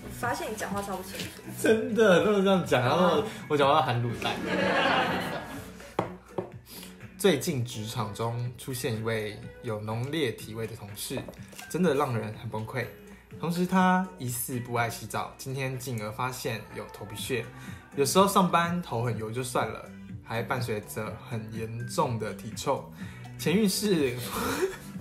我发现你讲话超不清楚。真的都是这样讲，然后我讲话含卤蛋。最近职场中出现一位有浓烈体味的同事，真的让人很崩溃。同时，他疑似不爱洗澡，今天进而发现有头皮屑。有时候上班头很油就算了，还伴随着很严重的体臭。前运是。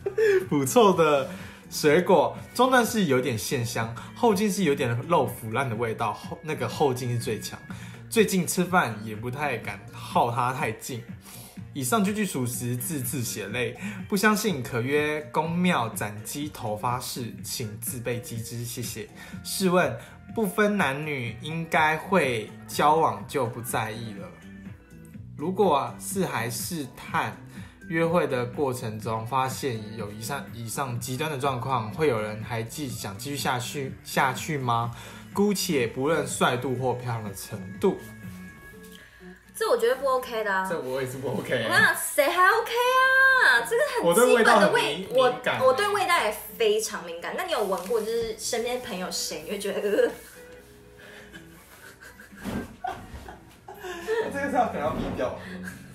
不错的水果，中段是有点线香，后劲是有点肉腐烂的味道，后那个后劲是最强。最近吃饭也不太敢耗它太近。以上句句属实，字字血泪。不相信可约公庙斩鸡头发誓，请自备鸡汁，谢谢。试问不分男女，应该会交往就不在意了。如果是还试探。约会的过程中，发现有以上以上极端的状况，会有人还继想继续下去下去吗？姑且不论帅度或漂亮的程度，这我觉得不 OK 的啊。这我也是不 OK。那谁还 OK 啊？这个很基本的味，我对味我，我对味道也非常敏感。那你有闻过？就是身边朋友谁你会觉得？呃、这个是要可能要毙掉。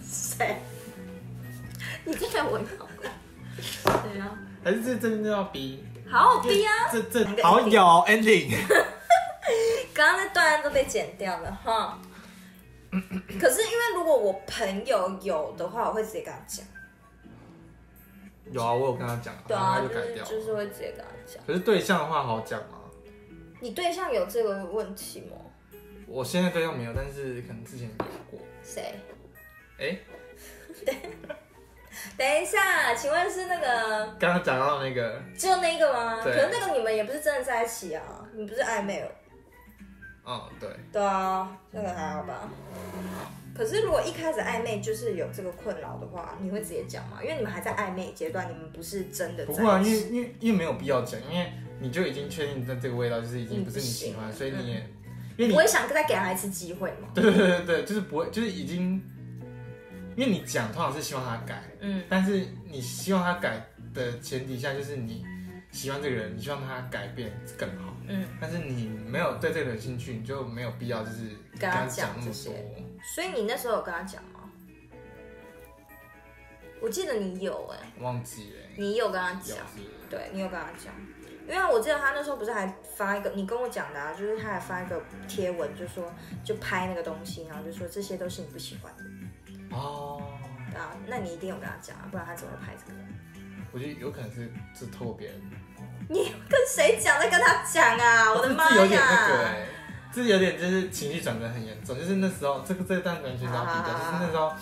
谁？你真的闻到过？对啊，还是这真的要逼？好好逼啊！这这好有 ending。刚刚那段都被剪掉了哈。可是因为如果我朋友有的话，我会直接跟他讲。有啊，我有跟他讲，对啊，就改掉就是就是会直接跟他讲。可是对象的话好讲吗？你对象有这个问题吗？我现在对象没有，但是可能之前有过。谁？哎。对。等一下，请问是那个刚刚讲到那个，就那个吗？对可是那个你们也不是真的在一起啊，你不是暧昧了？嗯，对。对啊，那个还好吧。可是如果一开始暧昧就是有这个困扰的话，你会直接讲吗？因为你们还在暧昧阶段，你们不是真的在一起。不会啊，因为因为因为没有必要讲，因为你就已经确定这这个味道就是已经不是你喜欢，所以你也，嗯、因为你不会想再给他一次机会嘛。对对对对，就是不会，就是已经。因为你讲通常是希望他改，嗯，但是你希望他改的前提下，就是你喜欢这个人，你希望他改变更好，嗯，但是你没有对这个人有兴趣，你就没有必要就是跟他讲那么多。所以你那时候有跟他讲吗？我记得你有哎、欸，忘记了，你有跟他讲，对你有跟他讲，因为我记得他那时候不是还发一个，你跟我讲的啊，就是他还发一个贴文，就说就拍那个东西，然后就说这些都是你不喜欢的。哦，啊，那你一定有跟他讲啊，不然他怎么会拍这个？我觉得有可能是是透过别人。你跟谁讲在跟他讲啊？我的妈呀！有点那个哎、欸，这有点就是情绪转得很严重，就是那时候这个这段完全要比较，就是那时候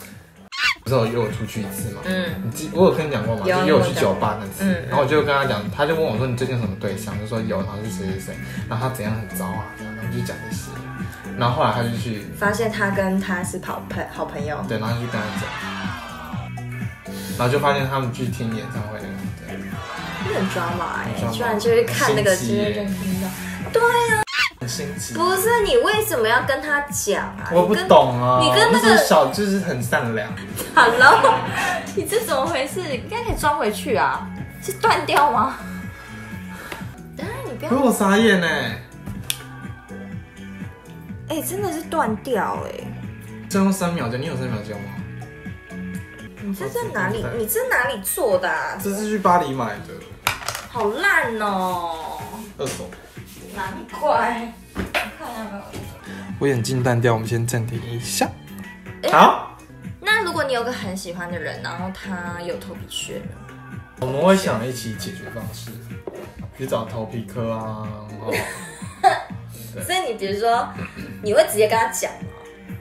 不是我约我出去一次嘛，嗯，你记我有跟你讲过吗？就约我去酒吧那次，然后我就跟他讲，他就问我说你最近有什么对象？就说有，然后是谁谁谁，然后他怎样很糟啊，这样，然后就讲这些。然后后来他就去发现他跟他是好朋好朋友，对，然后就跟他讲，然后就发现他们去听演唱会那个，对，你很抓马哎，居然就是看那个直接就听到，对啊，很心机，不是你为什么要跟他讲啊？我不懂啊，你跟那个小就是很善良，Hello，你这怎么回事？应该可以装回去啊，是断掉吗？等下你不要，我傻眼呢。哎、欸，真的是断掉哎！再用三秒钟，你有三秒钟吗？你这在哪里？你这哪里做的、啊？这是去巴黎买的。好烂哦！二手。难怪。看有没有？我眼镜断掉，我们先暂停一下。欸、好。那如果你有个很喜欢的人，然后他有头皮屑呢？我们会想一起解决方式，去找头皮科啊。所以你比如说，你会直接跟他讲吗？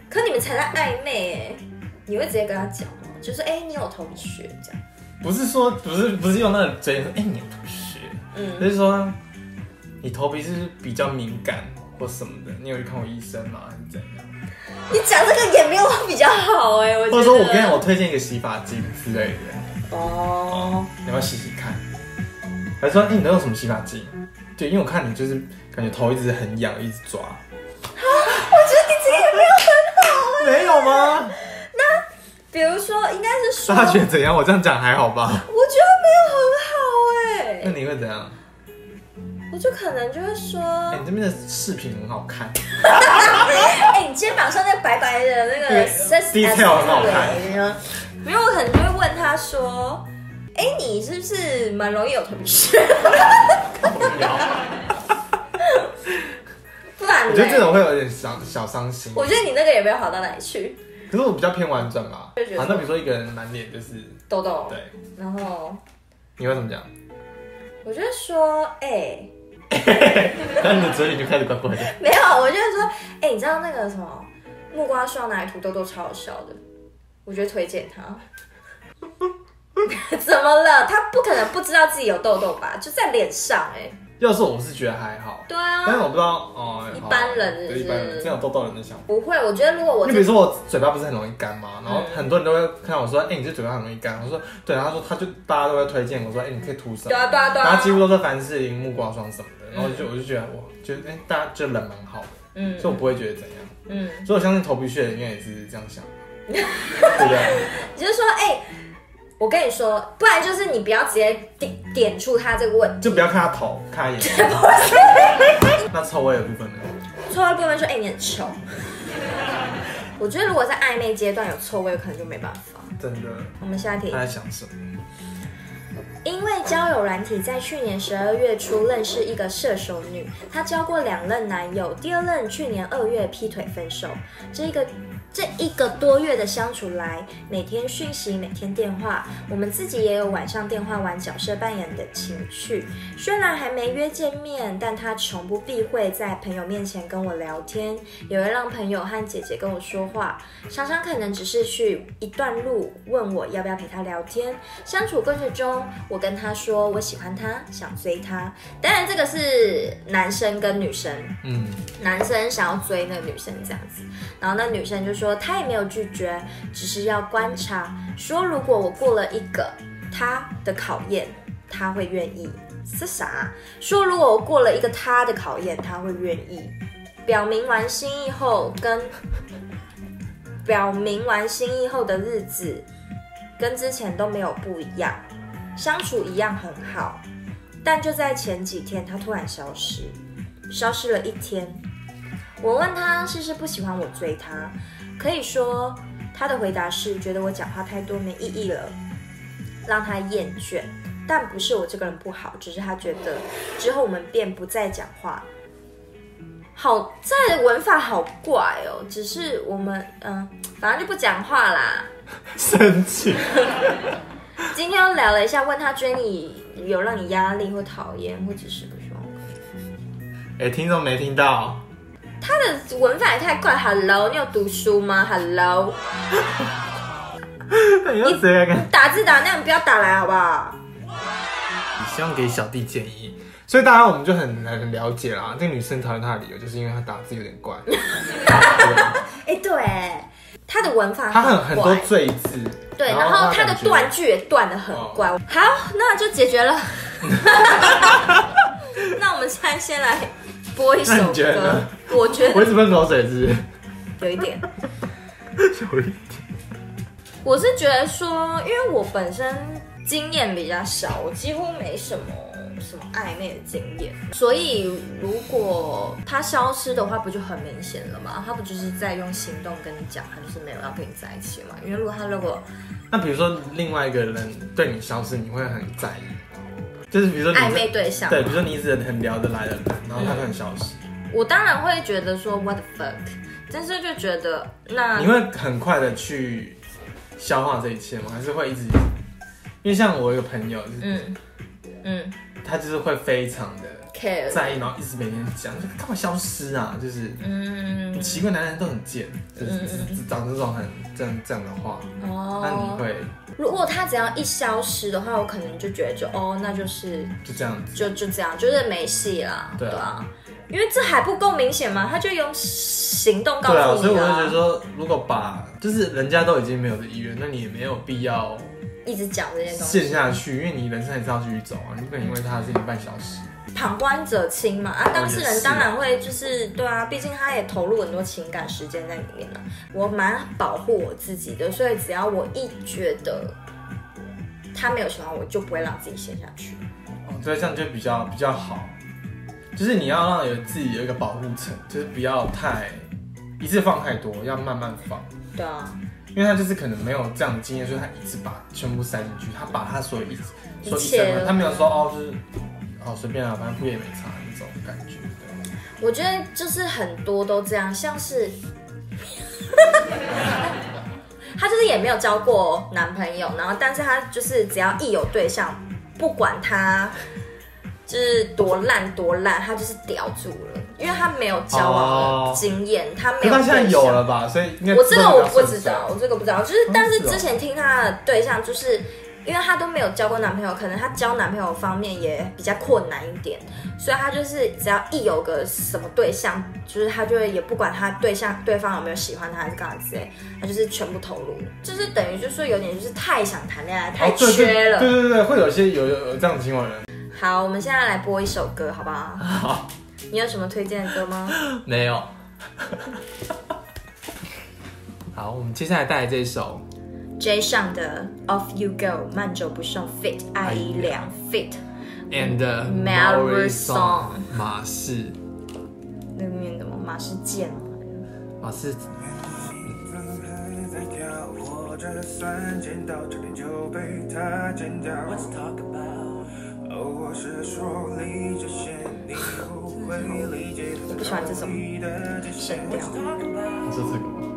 可你们才在暧昧哎，你会直接跟他讲吗？就是哎，你有头皮屑这样？不是说不是不是用那个嘴说哎，你有头皮屑，嗯，就是说你头皮是比较敏感，或什么的？你有去看过医生吗？还是怎样？你讲这个也没有比较好哎、欸，我。或者说我跟你我推荐一个洗发精之类的。哦。你要不要洗洗看？还是说，哎、欸，你都用什么洗发精？对，因为我看你就是感觉头一直很痒，一直抓。啊，我觉得你这个也没有很好哎、欸。没有吗？那比如说，应该是说。他觉得怎样？我这样讲还好吧？我觉得没有很好哎、欸。那你会怎样？我就可能就会说，哎、欸，你这边的饰品很好看。哎、欸，你肩膀上那个白白的那个 detail 很好看。没有，我可能就会问他说，哎、欸，你是不是蛮容易有头皮屑？不然，我觉得这种会有点小小伤心。我觉得你那个也没有好到哪里去。可是我比较偏婉转吧。好，那比如说一个人满脸就是痘痘，对，然后你会怎么讲？我就说，哎、欸。那你的嘴里就开始怪怪的。没有，我就是说，哎、欸，你知道那个什么木瓜霜拿来涂痘痘超好笑的，我觉得推荐他。怎么了？他不可能不知道自己有痘痘吧？就在脸上哎、欸。要是我是觉得还好。对啊。但是我不知道哦。一般人是是，一般人，这样有痘痘人的想法。不会，我觉得如果我，你比如说我嘴巴不是很容易干吗？然后很多人都会看我说，哎、欸，你这嘴巴很容易干。我说，对。他说，他就大家都会推荐我说，哎、欸，你可以涂什么？对啊对啊对啊。然后几乎都是凡士林木瓜霜什么的。然后就我就觉得哇，觉得哎，大家就人蛮好的，嗯，所以我不会觉得怎样，嗯，所以我相信头皮屑应该也是这样想，对不对？你就是说，哎、欸，我跟你说，不然就是你不要直接点点出他这个问题，就不要看他头，看他眼睛。那臭味的部分呢？臭味部分说，哎、欸，你很臭。我觉得如果在暧昧阶段有臭味，可能就没办法。真的。我们下一题。他在想什么？因为交友软体在去年十二月初认识一个射手女，她交过两任男友，第二任去年二月劈腿分手。这个这一个多月的相处来，每天讯息，每天电话，我们自己也有晚上电话玩角色扮演的情趣。虽然还没约见面，但他从不避讳在朋友面前跟我聊天，也会让朋友和姐姐跟我说话。常常可能只是去一段路，问我要不要陪他聊天。相处过程中，我跟他说我喜欢他，想追他。当然，这个是男生跟女生，嗯，男生想要追那个女生这样子，然后那女生就说。说他也没有拒绝，只是要观察。说如果我过了一个他的考验，他会愿意。是啥？说如果我过了一个他的考验，他会愿意。表明完心意后，跟表明完心意后的日子，跟之前都没有不一样，相处一样很好。但就在前几天，他突然消失，消失了一天。我问他是不是不喜欢我追他？可以说，他的回答是觉得我讲话太多没意义了，让他厌倦。但不是我这个人不好，只是他觉得之后我们便不再讲话。好在文法好怪哦，只是我们嗯，反正就不讲话啦。生气。今天又聊了一下，问他追你有让你压力或讨厌，或者是不喜欢我。哎，听众没听到？他的文法也太怪。Hello，你有读书吗？Hello，你你打字打那样，不要打来好不好？你希望给小弟建议，所以大家我们就很很了解啦。这个女生讨厌他的理由，就是因为他打字有点怪。哎，对，他的文法他很很多赘字，对，然后他的断句也断得很怪。好，那就解决了。那我们现在先来。播一首歌，我觉得我一直喷口水是，有一点，有一点。我是觉得说，因为我本身经验比较少，我几乎没什么什么暧昧的经验，所以如果他消失的话，不就很明显了吗？他不就是在用行动跟你讲，他就是没有要跟你在一起嘛？因为如果他如果，那比如说另外一个人对你消失，你会很在意？就是比如说暧昧对象，对，比如说你一直很聊得来的人，然后他突然消失，我当然会觉得说 what the fuck，但是就觉得那你会很快的去消化这一切吗？还是会一直？因为像我一个朋友，就是嗯嗯，他就是会非常的 care 在意，然后一直每天讲，就干嘛消失啊？就是嗯，奇怪，男人都很贱，就是讲这种很这样这样的话，哦，那你会？如果他只要一消失的话，我可能就觉得就哦，那就是就这样子，就就这样，就是没戏啦，对啊。因为这还不够明显吗？他就用行动告诉你、啊。对啊，所以我就觉得说，如果把就是人家都已经没有的意愿，那你也没有必要一直讲这些东西。陷下去，因为你人生还是要继续走啊，你不能因为他是一个半小时。旁观者清嘛，啊，当事人当然会就是对啊，毕竟他也投入很多情感时间在里面了。我蛮保护我自己的，所以只要我一觉得他没有喜欢我，就不会让自己陷下去。哦，所以这样就比较比较好。就是你要让有自己有一个保护层，就是不要太一次放太多，要慢慢放。对啊，因为他就是可能没有这样的经验，所以他一次把全部塞进去，他把他所有一所有一切，他没有说哦，就是哦随便啊，反正不也没差那种感觉。我觉得就是很多都这样，像是他就是也没有交过男朋友，然后但是他就是只要一有对象，不管他。就是多烂多烂，他就是叼住了，因为他没有交往的经验，哦、他没有。他现在有了吧？所以应该我这个我不知道，我这个不知道。就是，但是之前听他的对象，就是因为她都没有交过男朋友，可能她交男朋友方面也比较困难一点，所以她就是只要一有个什么对象，就是她就会也不管她对象对方有没有喜欢她还是干嘛之类，她就是全部投入，就是等于就是说有点就是太想谈恋爱，太缺了。哦、对，对对对，会有些有有有这样的情况人。好，我们现在来播一首歌，好不好？好。你有什么推荐的歌吗？没有。好，我们接下来带来这首 Jay 上的《Off You Go》，慢走不送 Fit 艾怡良 Fit and Mallory Song 马氏。那面的吗？马氏剑。马氏。我不喜欢这种声调。是这个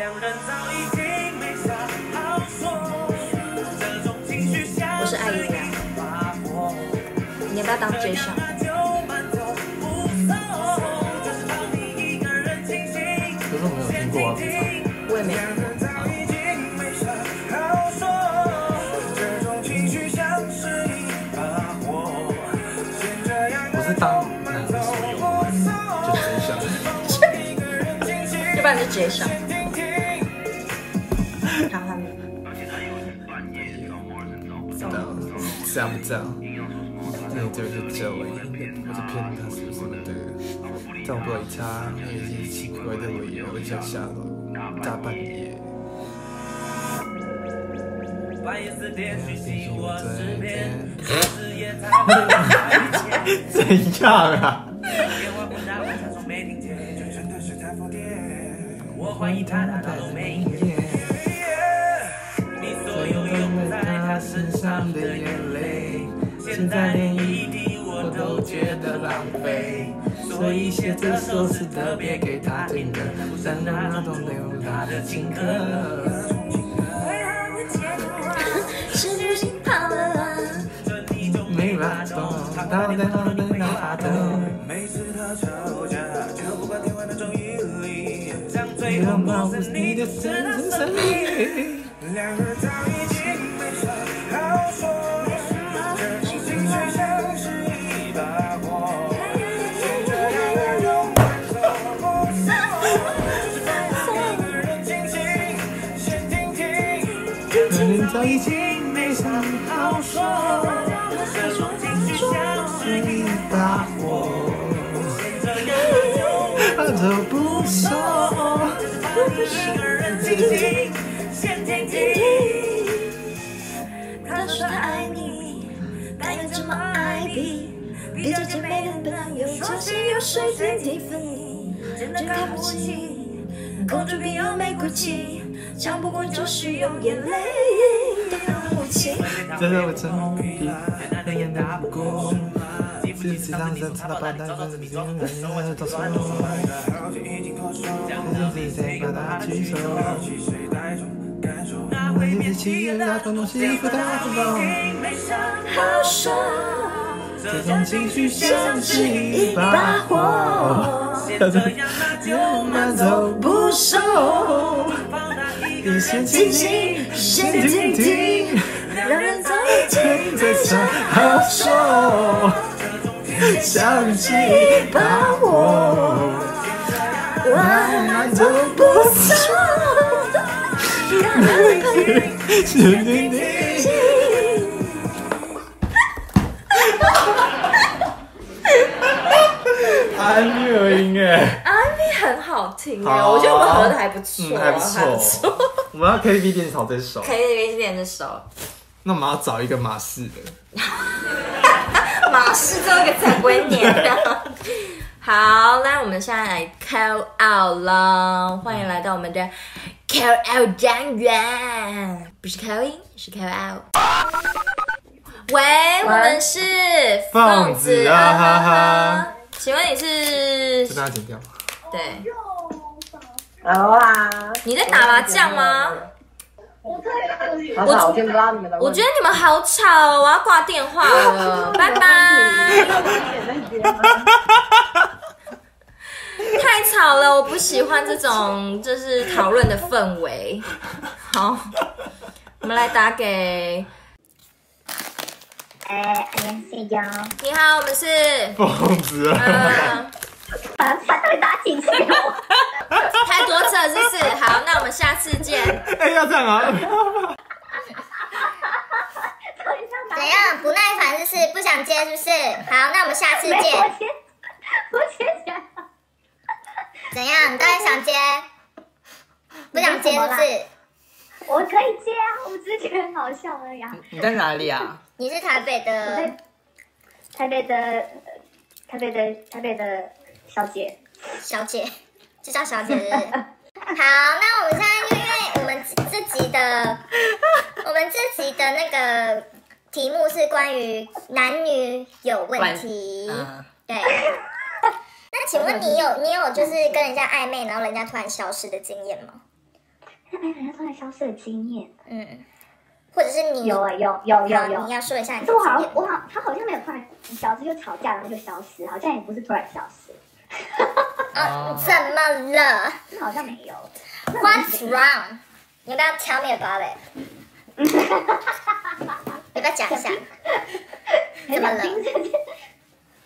两人早已经没啥好说，这种情绪像是一把火。你。要不要当 J 上？可是我没有听过啊，我也没有。一般是直接上，看这样不这样？那就是这位，我就骗他什么什么的。但我不理他，那些奇怪的理由就下楼，大半夜。怎样啊？我怀疑他他都没应身上的眼泪，现在连一滴我都觉得浪费，所以写这首是特别给他听的，但那种留他的情歌。是不是怕了？没法懂，他到底在哪里哪怕的？每次他吵架，就不管天外那种引力。最后貌似你的真实生命，两个早已已经没啥好说，这种情绪像是一把火，就这样用慢走不送。一个人静静，先听听。他说他爱你，但又这么爱比，比较甜美的朋友，小心有水晶蒂芬妮，真的看不起。公主病又没骨气，抢不过就是用眼泪当武器。最后我真的眼打不过。自己当真，差到半代，但是你永远永远都错。自己把它举手，为自己打通东西，不打不懂。好爽，这种情绪像是一把火，永远走不熟。一线清晰，线停停，让人走进最惨好受。想起把我，晚安都不错。R&B 有音乐，R&B 很好听哎，我觉得我们合的还不错，还不错。我们要 KTV 练唱。这首，KTV 练这首。那我们要找一个马氏的。马氏这个才不会念的。好，那我们现在来 call out 了，欢迎来到我们的 call out 单元，不是 call in，是 call out。喂，我们是凤子啊哈哈，请问你是？这大家剪掉。对。好啊。你在打麻将吗？我我听不到你们的。我觉得你们好吵，我要挂电话了，拜拜。太吵了，我不喜欢这种就是讨论的氛围。好，我们来打给。哎，谁呀？你好，我们是凤子啊。把把到底打几次？太多次了，是不是？好，那我们下次见。哎，要这样啊？怎样？不耐烦，是不是？不想接，是不是？好，那我们下次见。我接，我接下。怎样？你当然想接？不想接，是不是？我可以接啊，我只是觉得很好笑而已。你在哪里啊？你是台北的？台北的，台北的，台北的。小姐，小姐，就叫小姐是是？好，那我们现在就因为我们这集的，我们这集的那个题目是关于男女有问题，啊、对。那请问你有你有就是跟人家暧昧，然后人家突然消失的经验吗？人家突然消失的经验，嗯，或者是你有啊，有有有有，你要说一下你。我好像我好，他好像没有突然消失，就吵架然后就消失，好像也不是突然消失。啊，怎么了？好像没有。What's wrong？你要不要 tell me about it？要不要讲一下？怎么了？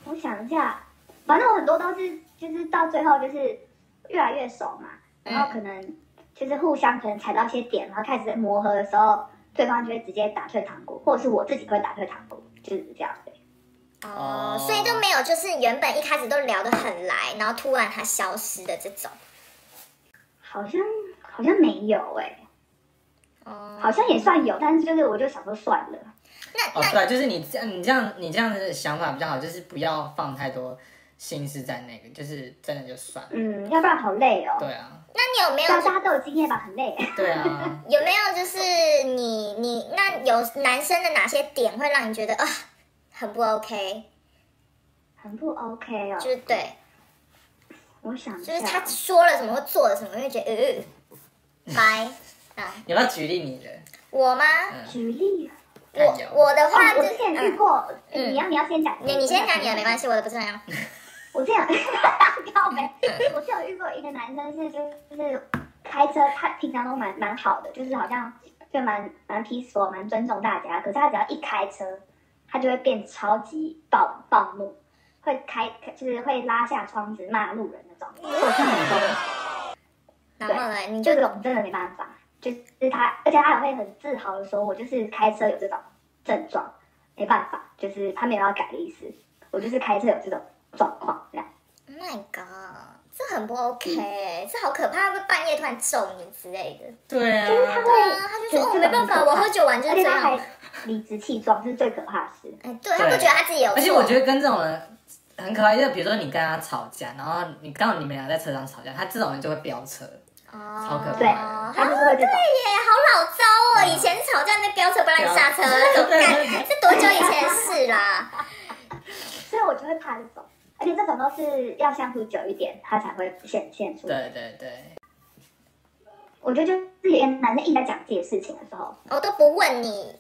我想一下，反正我很多都是，就是到最后就是越来越熟嘛，然后可能就是互相可能踩到一些点，然后开始磨合的时候，对方就会直接打退堂鼓，或者是我自己会打退堂鼓，就是这样的。哦，所以都没有，就是原本一开始都聊得很来，然后突然他消失的这种，好像好像没有哎、欸，哦，好像也算有，但是就是我就想说算了。那哦对，就是你这样你这样你这样的想法比较好，就是不要放太多心思在那个，就是真的就算了。嗯，要不然好累哦。对啊。那你有没有？大家都有经验吧，很累。对啊。有没有就是你你那有男生的哪些点会让你觉得啊？很不 OK，很不 OK 哦，就是对，我想就是他说了什么或做了什么，会觉得呃，拜 啊，有没有举例你的？我吗？举例，我我的话，我之前遇过，你要你要先讲，你你先讲你的没关系，我的不是那样。我这样，靠北，我是有遇过一个男生是就是开车，他平常都蛮蛮好的，就是好像就蛮蛮 peaceful，蛮尊重大家，可是他只要一开车。他就会变超级暴暴怒，会开就是会拉下窗子骂路人那种，或者是很疯。然后呢，你就这种真的没办法，就是他，而且他也会很自豪的说：“我就是开车有这种症状，没办法，就是他没有要改的意思，我就是开车有这种状况这样。” Oh my god，这很不 OK，、嗯、这好可怕，会半夜突然揍你之类的。对啊，就是他会，他就说：“我没办法，我喝酒完就是这样。”理直气壮是最可怕的事。哎，对，他不觉得他自己有错。而且我觉得跟这种人很可爱，就比如说你跟他吵架，然后你刚好你们俩在车上吵架，他这种人就会飙车，哦，超可怕。对，他就是会这种。对耶，好老糟哦！以前吵架那飙车不让你下车，那种干，这多久以前的事啦？所以我就会怕这种，而且这种都是要相处久一点，他才会显现出来。对对对，我觉得就是有些男生一直在讲这些事情的时候，我都不问你，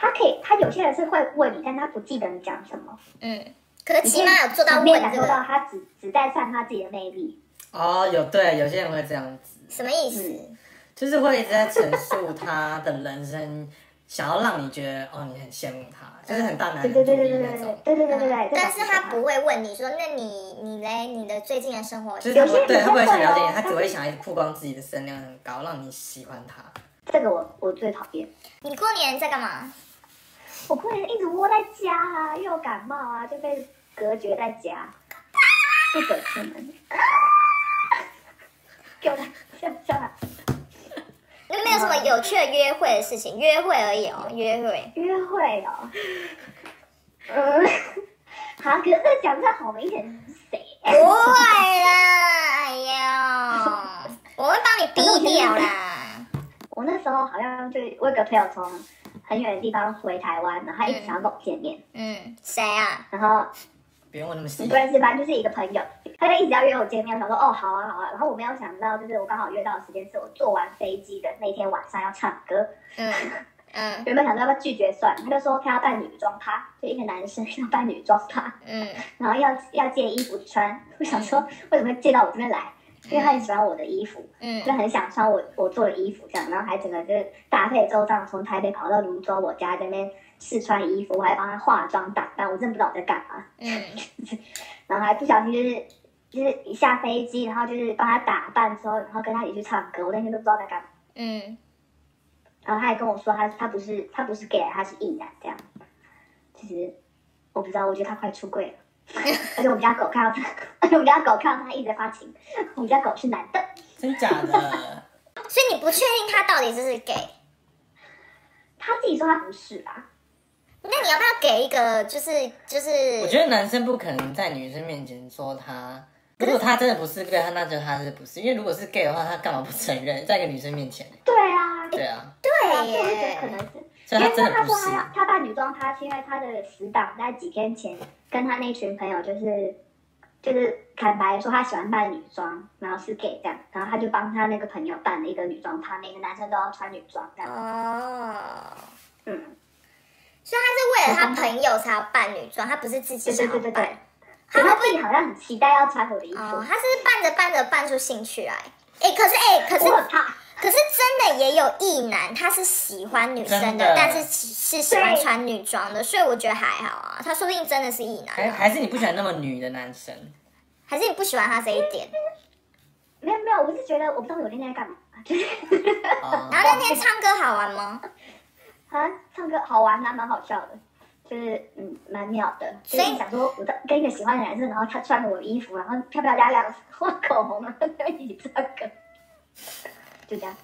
他可以，他有些人是会问你，但他不记得你讲什么。嗯，可是起码有做到问这个，感受到他只只在散发自己的魅力。哦，有对，有些人会这样子，什么意思？嗯就是会一直在陈述他的人生，想要让你觉得哦，你很羡慕他，就是很大男对人主对对对对义那种。对对对对对对。但是他不会问你说，那你你嘞，你的最近的生活就是他不有些对他不会想了解你，他只会想要曝光自己的声量很高，让你喜欢他。这个我我最讨厌。你过年在干嘛？我不能一直窝在家啊，又有感冒啊，就被隔绝在家，不准出门。给我来，笑笑啦！那没有什么有趣的约会的事情，约会而已哦，约会。约会哦，嗯，好，可是这讲这好明显是谁？不会啦，哎呀，我会帮你逼掉啦。我那时候好像就我有个朋友从很远的地方回台湾，然后他一直想要跟我见面，嗯，谁啊？然后不用问那么细不。认识，反正就是一个朋友，他就一直要约我见面。我想说，哦，好啊，好啊。然后我没有想到，就是我刚好约到的时间是我坐完飞机的那天晚上要唱歌。嗯嗯 原本想说要不要拒绝算，他就说他要扮女装趴，就一个男生要扮女装趴，嗯然后要要借衣服穿。我想说，为什么会借到我这边来？因为他很喜欢我的衣服，嗯就很想穿我我做的衣服这样，然后还整个就是大费周章从台北跑到泸州我家这边试穿衣服，我还帮他化妆打扮，我真的不知道我在干嘛。嗯 然后还不小心就是就是一下飞机，然后就是帮他打扮之后，然后跟他一起去唱歌，我那天都不知道在干嘛。嗯，然后他还跟我说他他不是他不是 gay，他是异男这样。其实我不知道，我觉得他快出柜了。而且我们家狗看到他，而且我们家狗看到他一直在发情。我们家狗是男的，真假的？所以你不确定他到底是不是 gay？他自己说他不是吧？那你要不要给一个就是就是？我觉得男生不可能在女生面前说他，如果他真的不是 gay，他那就他是不是？因为如果是 gay 的话，他干嘛不承认？在一个女生面前，对啊，对啊，对啊，对所以我就觉得耶可能是。所以他因为真的不是他说他。要他扮女装他，是因为他的死党在几天前跟他那群朋友就是就是坦白说他喜欢扮女装，然后是 gay 这样，然后他就帮他那个朋友扮了一个女装趴，每个男生都要穿女装这样。哦，嗯，所以他是为了他朋友才要扮女装，他不是自己对想要扮对对对对。。可是他自己好像很期待要穿我的衣服，哦，他是扮着扮着扮出兴趣来。哎，可是哎，可是我很怕。可是真的也有异男，他是喜欢女生的，的但是是喜欢穿女装的，所以我觉得还好啊。他说不定真的是异男啊，还还是你不喜欢那么女的男生？还是你不喜欢他这一点？没有没有，我是觉得我不知道我那天在干嘛，就是哦 然后那天唱歌好玩吗？啊，唱歌好玩啊，蛮好笑的，就是嗯蛮妙的。所以是想说我在跟一个喜欢的男生，然后他穿着我的衣服，然后漂漂亮亮，画口红，然后在一起唱歌，就这样。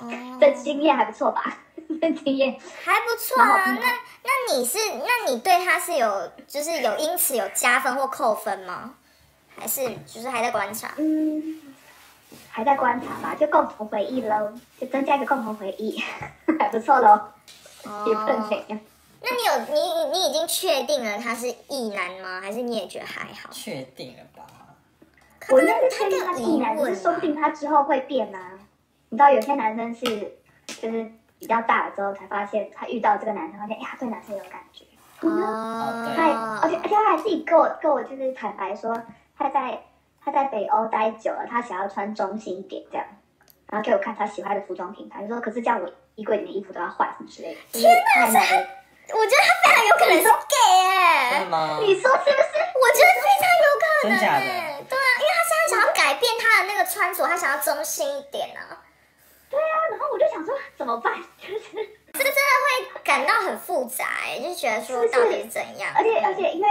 哦，这经验还不错吧？这 经验还不错啊。那那你是，那你对他是有，就是有因此有加分或扣分吗？还是就是还在观察？嗯，还在观察吧，就共同回忆喽，就增加一个共同回忆，还不错喽，也不能怎样。那你有你你已经确定了他是异男吗？还是你也觉得还好？确定了吧？我应该是确定他是异男，只是说不定他之后会变啊。你知道有些男生是，就是比较大了之后才发现，他遇到这个男生，发现哎呀，对男生有感觉。哦他还，而且而且他还自己跟我跟我就是坦白说，他在他在北欧待久了，他想要穿中性一点这样，然后给我看他喜欢的服装品牌，说可是这样我衣柜里面衣服都要换什么之类的。天哪！我觉得他非常有可能是 gay 哎、真的吗？你说是不是？我觉得非常有可能真假的哎、对啊，因为他现在想要改变他的那个穿着，他想要中性一点啊，对啊，然后我就想说怎么办？就 是这个真的会感到很复杂哎、就觉得说到底是怎样？而且而且因为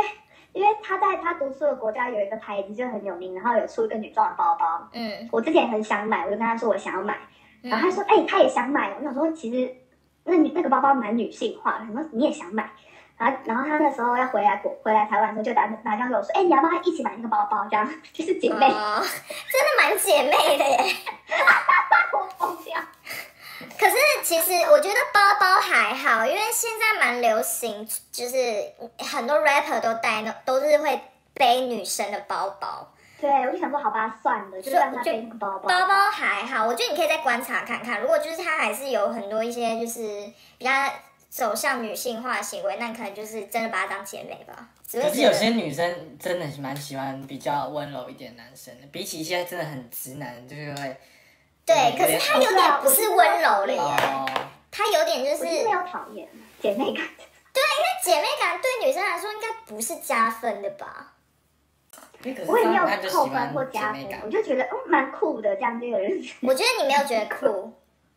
因为他在他读书的国家有一个牌子就很有名，然后有出一个女装的包包，嗯，我之前很想买，我就跟他说我想要买，然后他说哎、他也想买，我想说其实那你那个包包蛮女性化，我想说你也想买。然后，然后他那时候要回来国回来台湾的时候，就打打电话给我说：“哎，你要不要一起买那个包包？这样就是姐妹。哦，真的蛮姐妹的耶。我疯掉。可是其实我觉得包包还好，因为现在蛮流行，就是很多 rapper 都带那，都是会背女生的包包。对，我就想说，好吧，算了，就让他背那个包包。包包还好，我觉得你可以再观察看看，如果就是他还是有很多一些就是比较走向女性化行为，那可能就是真的把她当姐妹吧。可是有些女生真的蛮喜欢比较温柔一点男生的，比起一些真的很直男，就是会。对，可是他有点不是温柔了耶，他有点就是没有讨厌姐妹感。对，因为姐妹感对女生来说应该不是加分的吧？我也没有扣分或加分，我就觉得哦蛮酷的这样这个人。我觉得你没有觉得酷，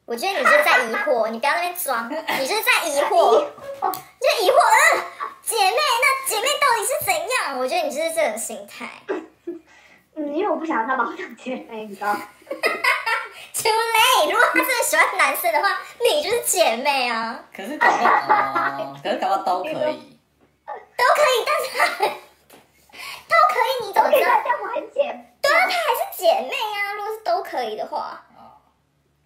我觉得你就是在疑惑，你不要在那边装，你就是在疑惑，就疑惑，嗯，姐妹，那姐妹到底是怎样？我觉得你就是这种心态。嗯，因为我不想让他把我当姐妹，你知道。Too late！如果他真的喜欢男生的话，你就是姐妹啊。可是搞不好，可是搞不好都可以，都可以，但是他都可以，你怎么知道？这样我很姐妹。对啊，她还是姐妹啊。如果是都可以的话。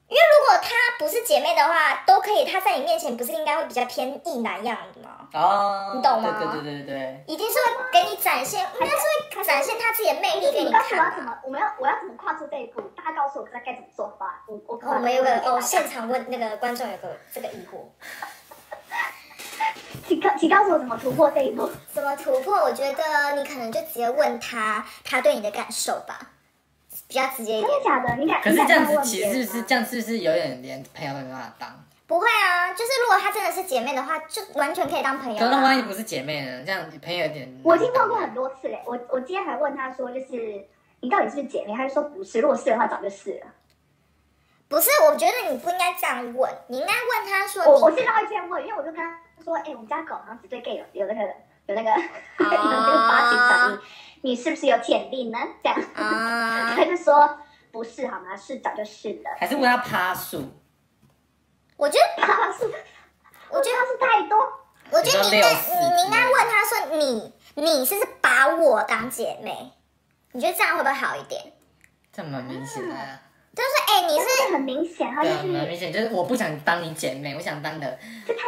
因为如果她不是姐妹的话，都可以。她在你面前不是应该会比较偏异男样的吗？哦，你懂吗？对对对对对，一定是会给你展现，应该是会展现她自己的魅力给你看。我要怎么？我们要我要怎么跨出这一步？大家告诉我该该怎么做法？我我我们有个哦，现场问那个观众有个这个疑惑，请告请告诉我怎么突破这一步？怎么突破？我觉得你可能就直接问他，他对你的感受吧。比较直接一点。真的假的？你敢？可是这样子，其实是，是这样，是不是有点连朋友都没办法当？不会啊，就是如果她真的是姐妹的话，就完全可以当朋友。那万一不是姐妹呢？这样朋友有点……我已经问过很多次嘞。我我今天还问他说，就是你到底是不是姐妹？他就说不是。如果是的话，早就是了。不是，我觉得你不应该这样问，你应该问他说。我我现在会这样问，因为我就跟他说，哎、欸，我们家狗好像只对 gay 有有那个有那个 有那个发情反应，你是不是有潜力呢？这样，他、uh、就说。不是好吗？是早就是的。还是问他趴数？我觉得趴数，我觉得他是太多。我觉得你应该，你你应该问他说你：“你你是不是把我当姐妹？你觉得这样会不会好一点？”这么明显的、啊。就是哎、欸，你是，是很明显，他就是很明显，就是我不想当你姐妹，我想当你的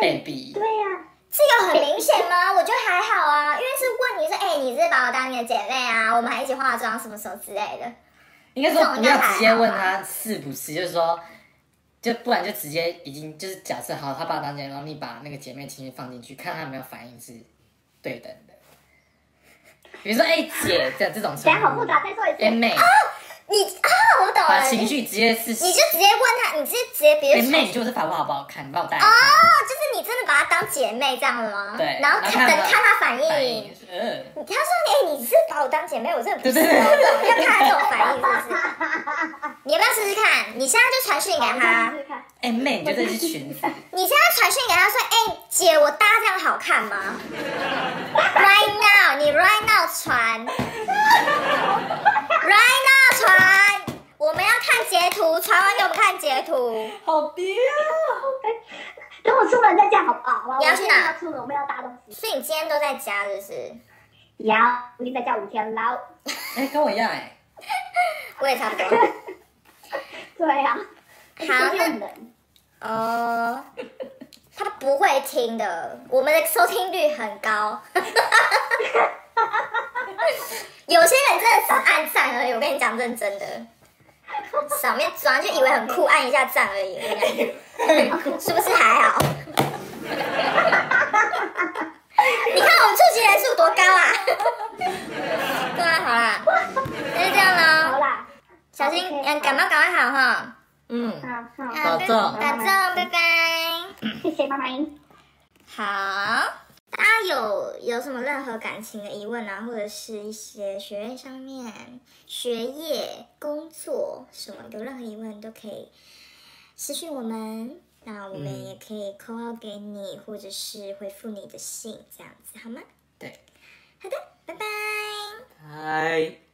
baby。对呀、啊，这个很明显吗？我觉得还好啊，因为是问你说：“哎、欸，你是把我当你的姐妹啊？我们还一起化妆什么什么之类的。”应该说不要直接问他是不是，就是说，就不然就直接已经就是假设好，他把他当姐妹，然后你把那个姐妹情绪放进去，看他有没有反应是对等的。比如说，哎、欸，姐这这种词，讲好复杂，再说一次。妹。你啊，我懂了。把情绪直接是，你就直接问他，你直接直接别人。妹，你就是把我好不好看？你帮我带。哦，就是你真的把她当姐妹这样了吗？对。然后看等看她反应。嗯。他说：“哎，你是把我当姐妹，我真的不是。”要看她这种反应是不是？你要不要试试看？你现在就传讯给她。哎，妹，你觉得这是裙子？你现在传讯给她说：“哎，姐，我搭这样好看吗？”Right now，你 right now 传。Right now。传，我们要看截图，传完给我们看截图。好憋啊！等我出门再讲好不好？你要去哪？要出门，我们要搭东西。所以你今天都在家，是不是？要，我已经在家五天了。哎、欸，跟我一样哎、欸。我也差不多。对呀、啊。好冷。哦。他不会听的，我们的收听率很高。有些人真的只按赞而已，我跟你讲认真的，上面装就以为很酷，按一下赞而已，是不是还好？你看我们触及人数多高啊！对啊，好啦，那就这样喽。好啦，小心，嗯，感冒赶快好哈。嗯，好，好，保重，保重，拜拜。谢谢拜拜。好。大家有有什么任何感情的疑问啊，或者是一些学业上面、学业、工作什么有任何疑问，都可以私信我们，那我们也可以 call 给你，或者是回复你的信，这样子好吗？对，好的，拜拜。拜。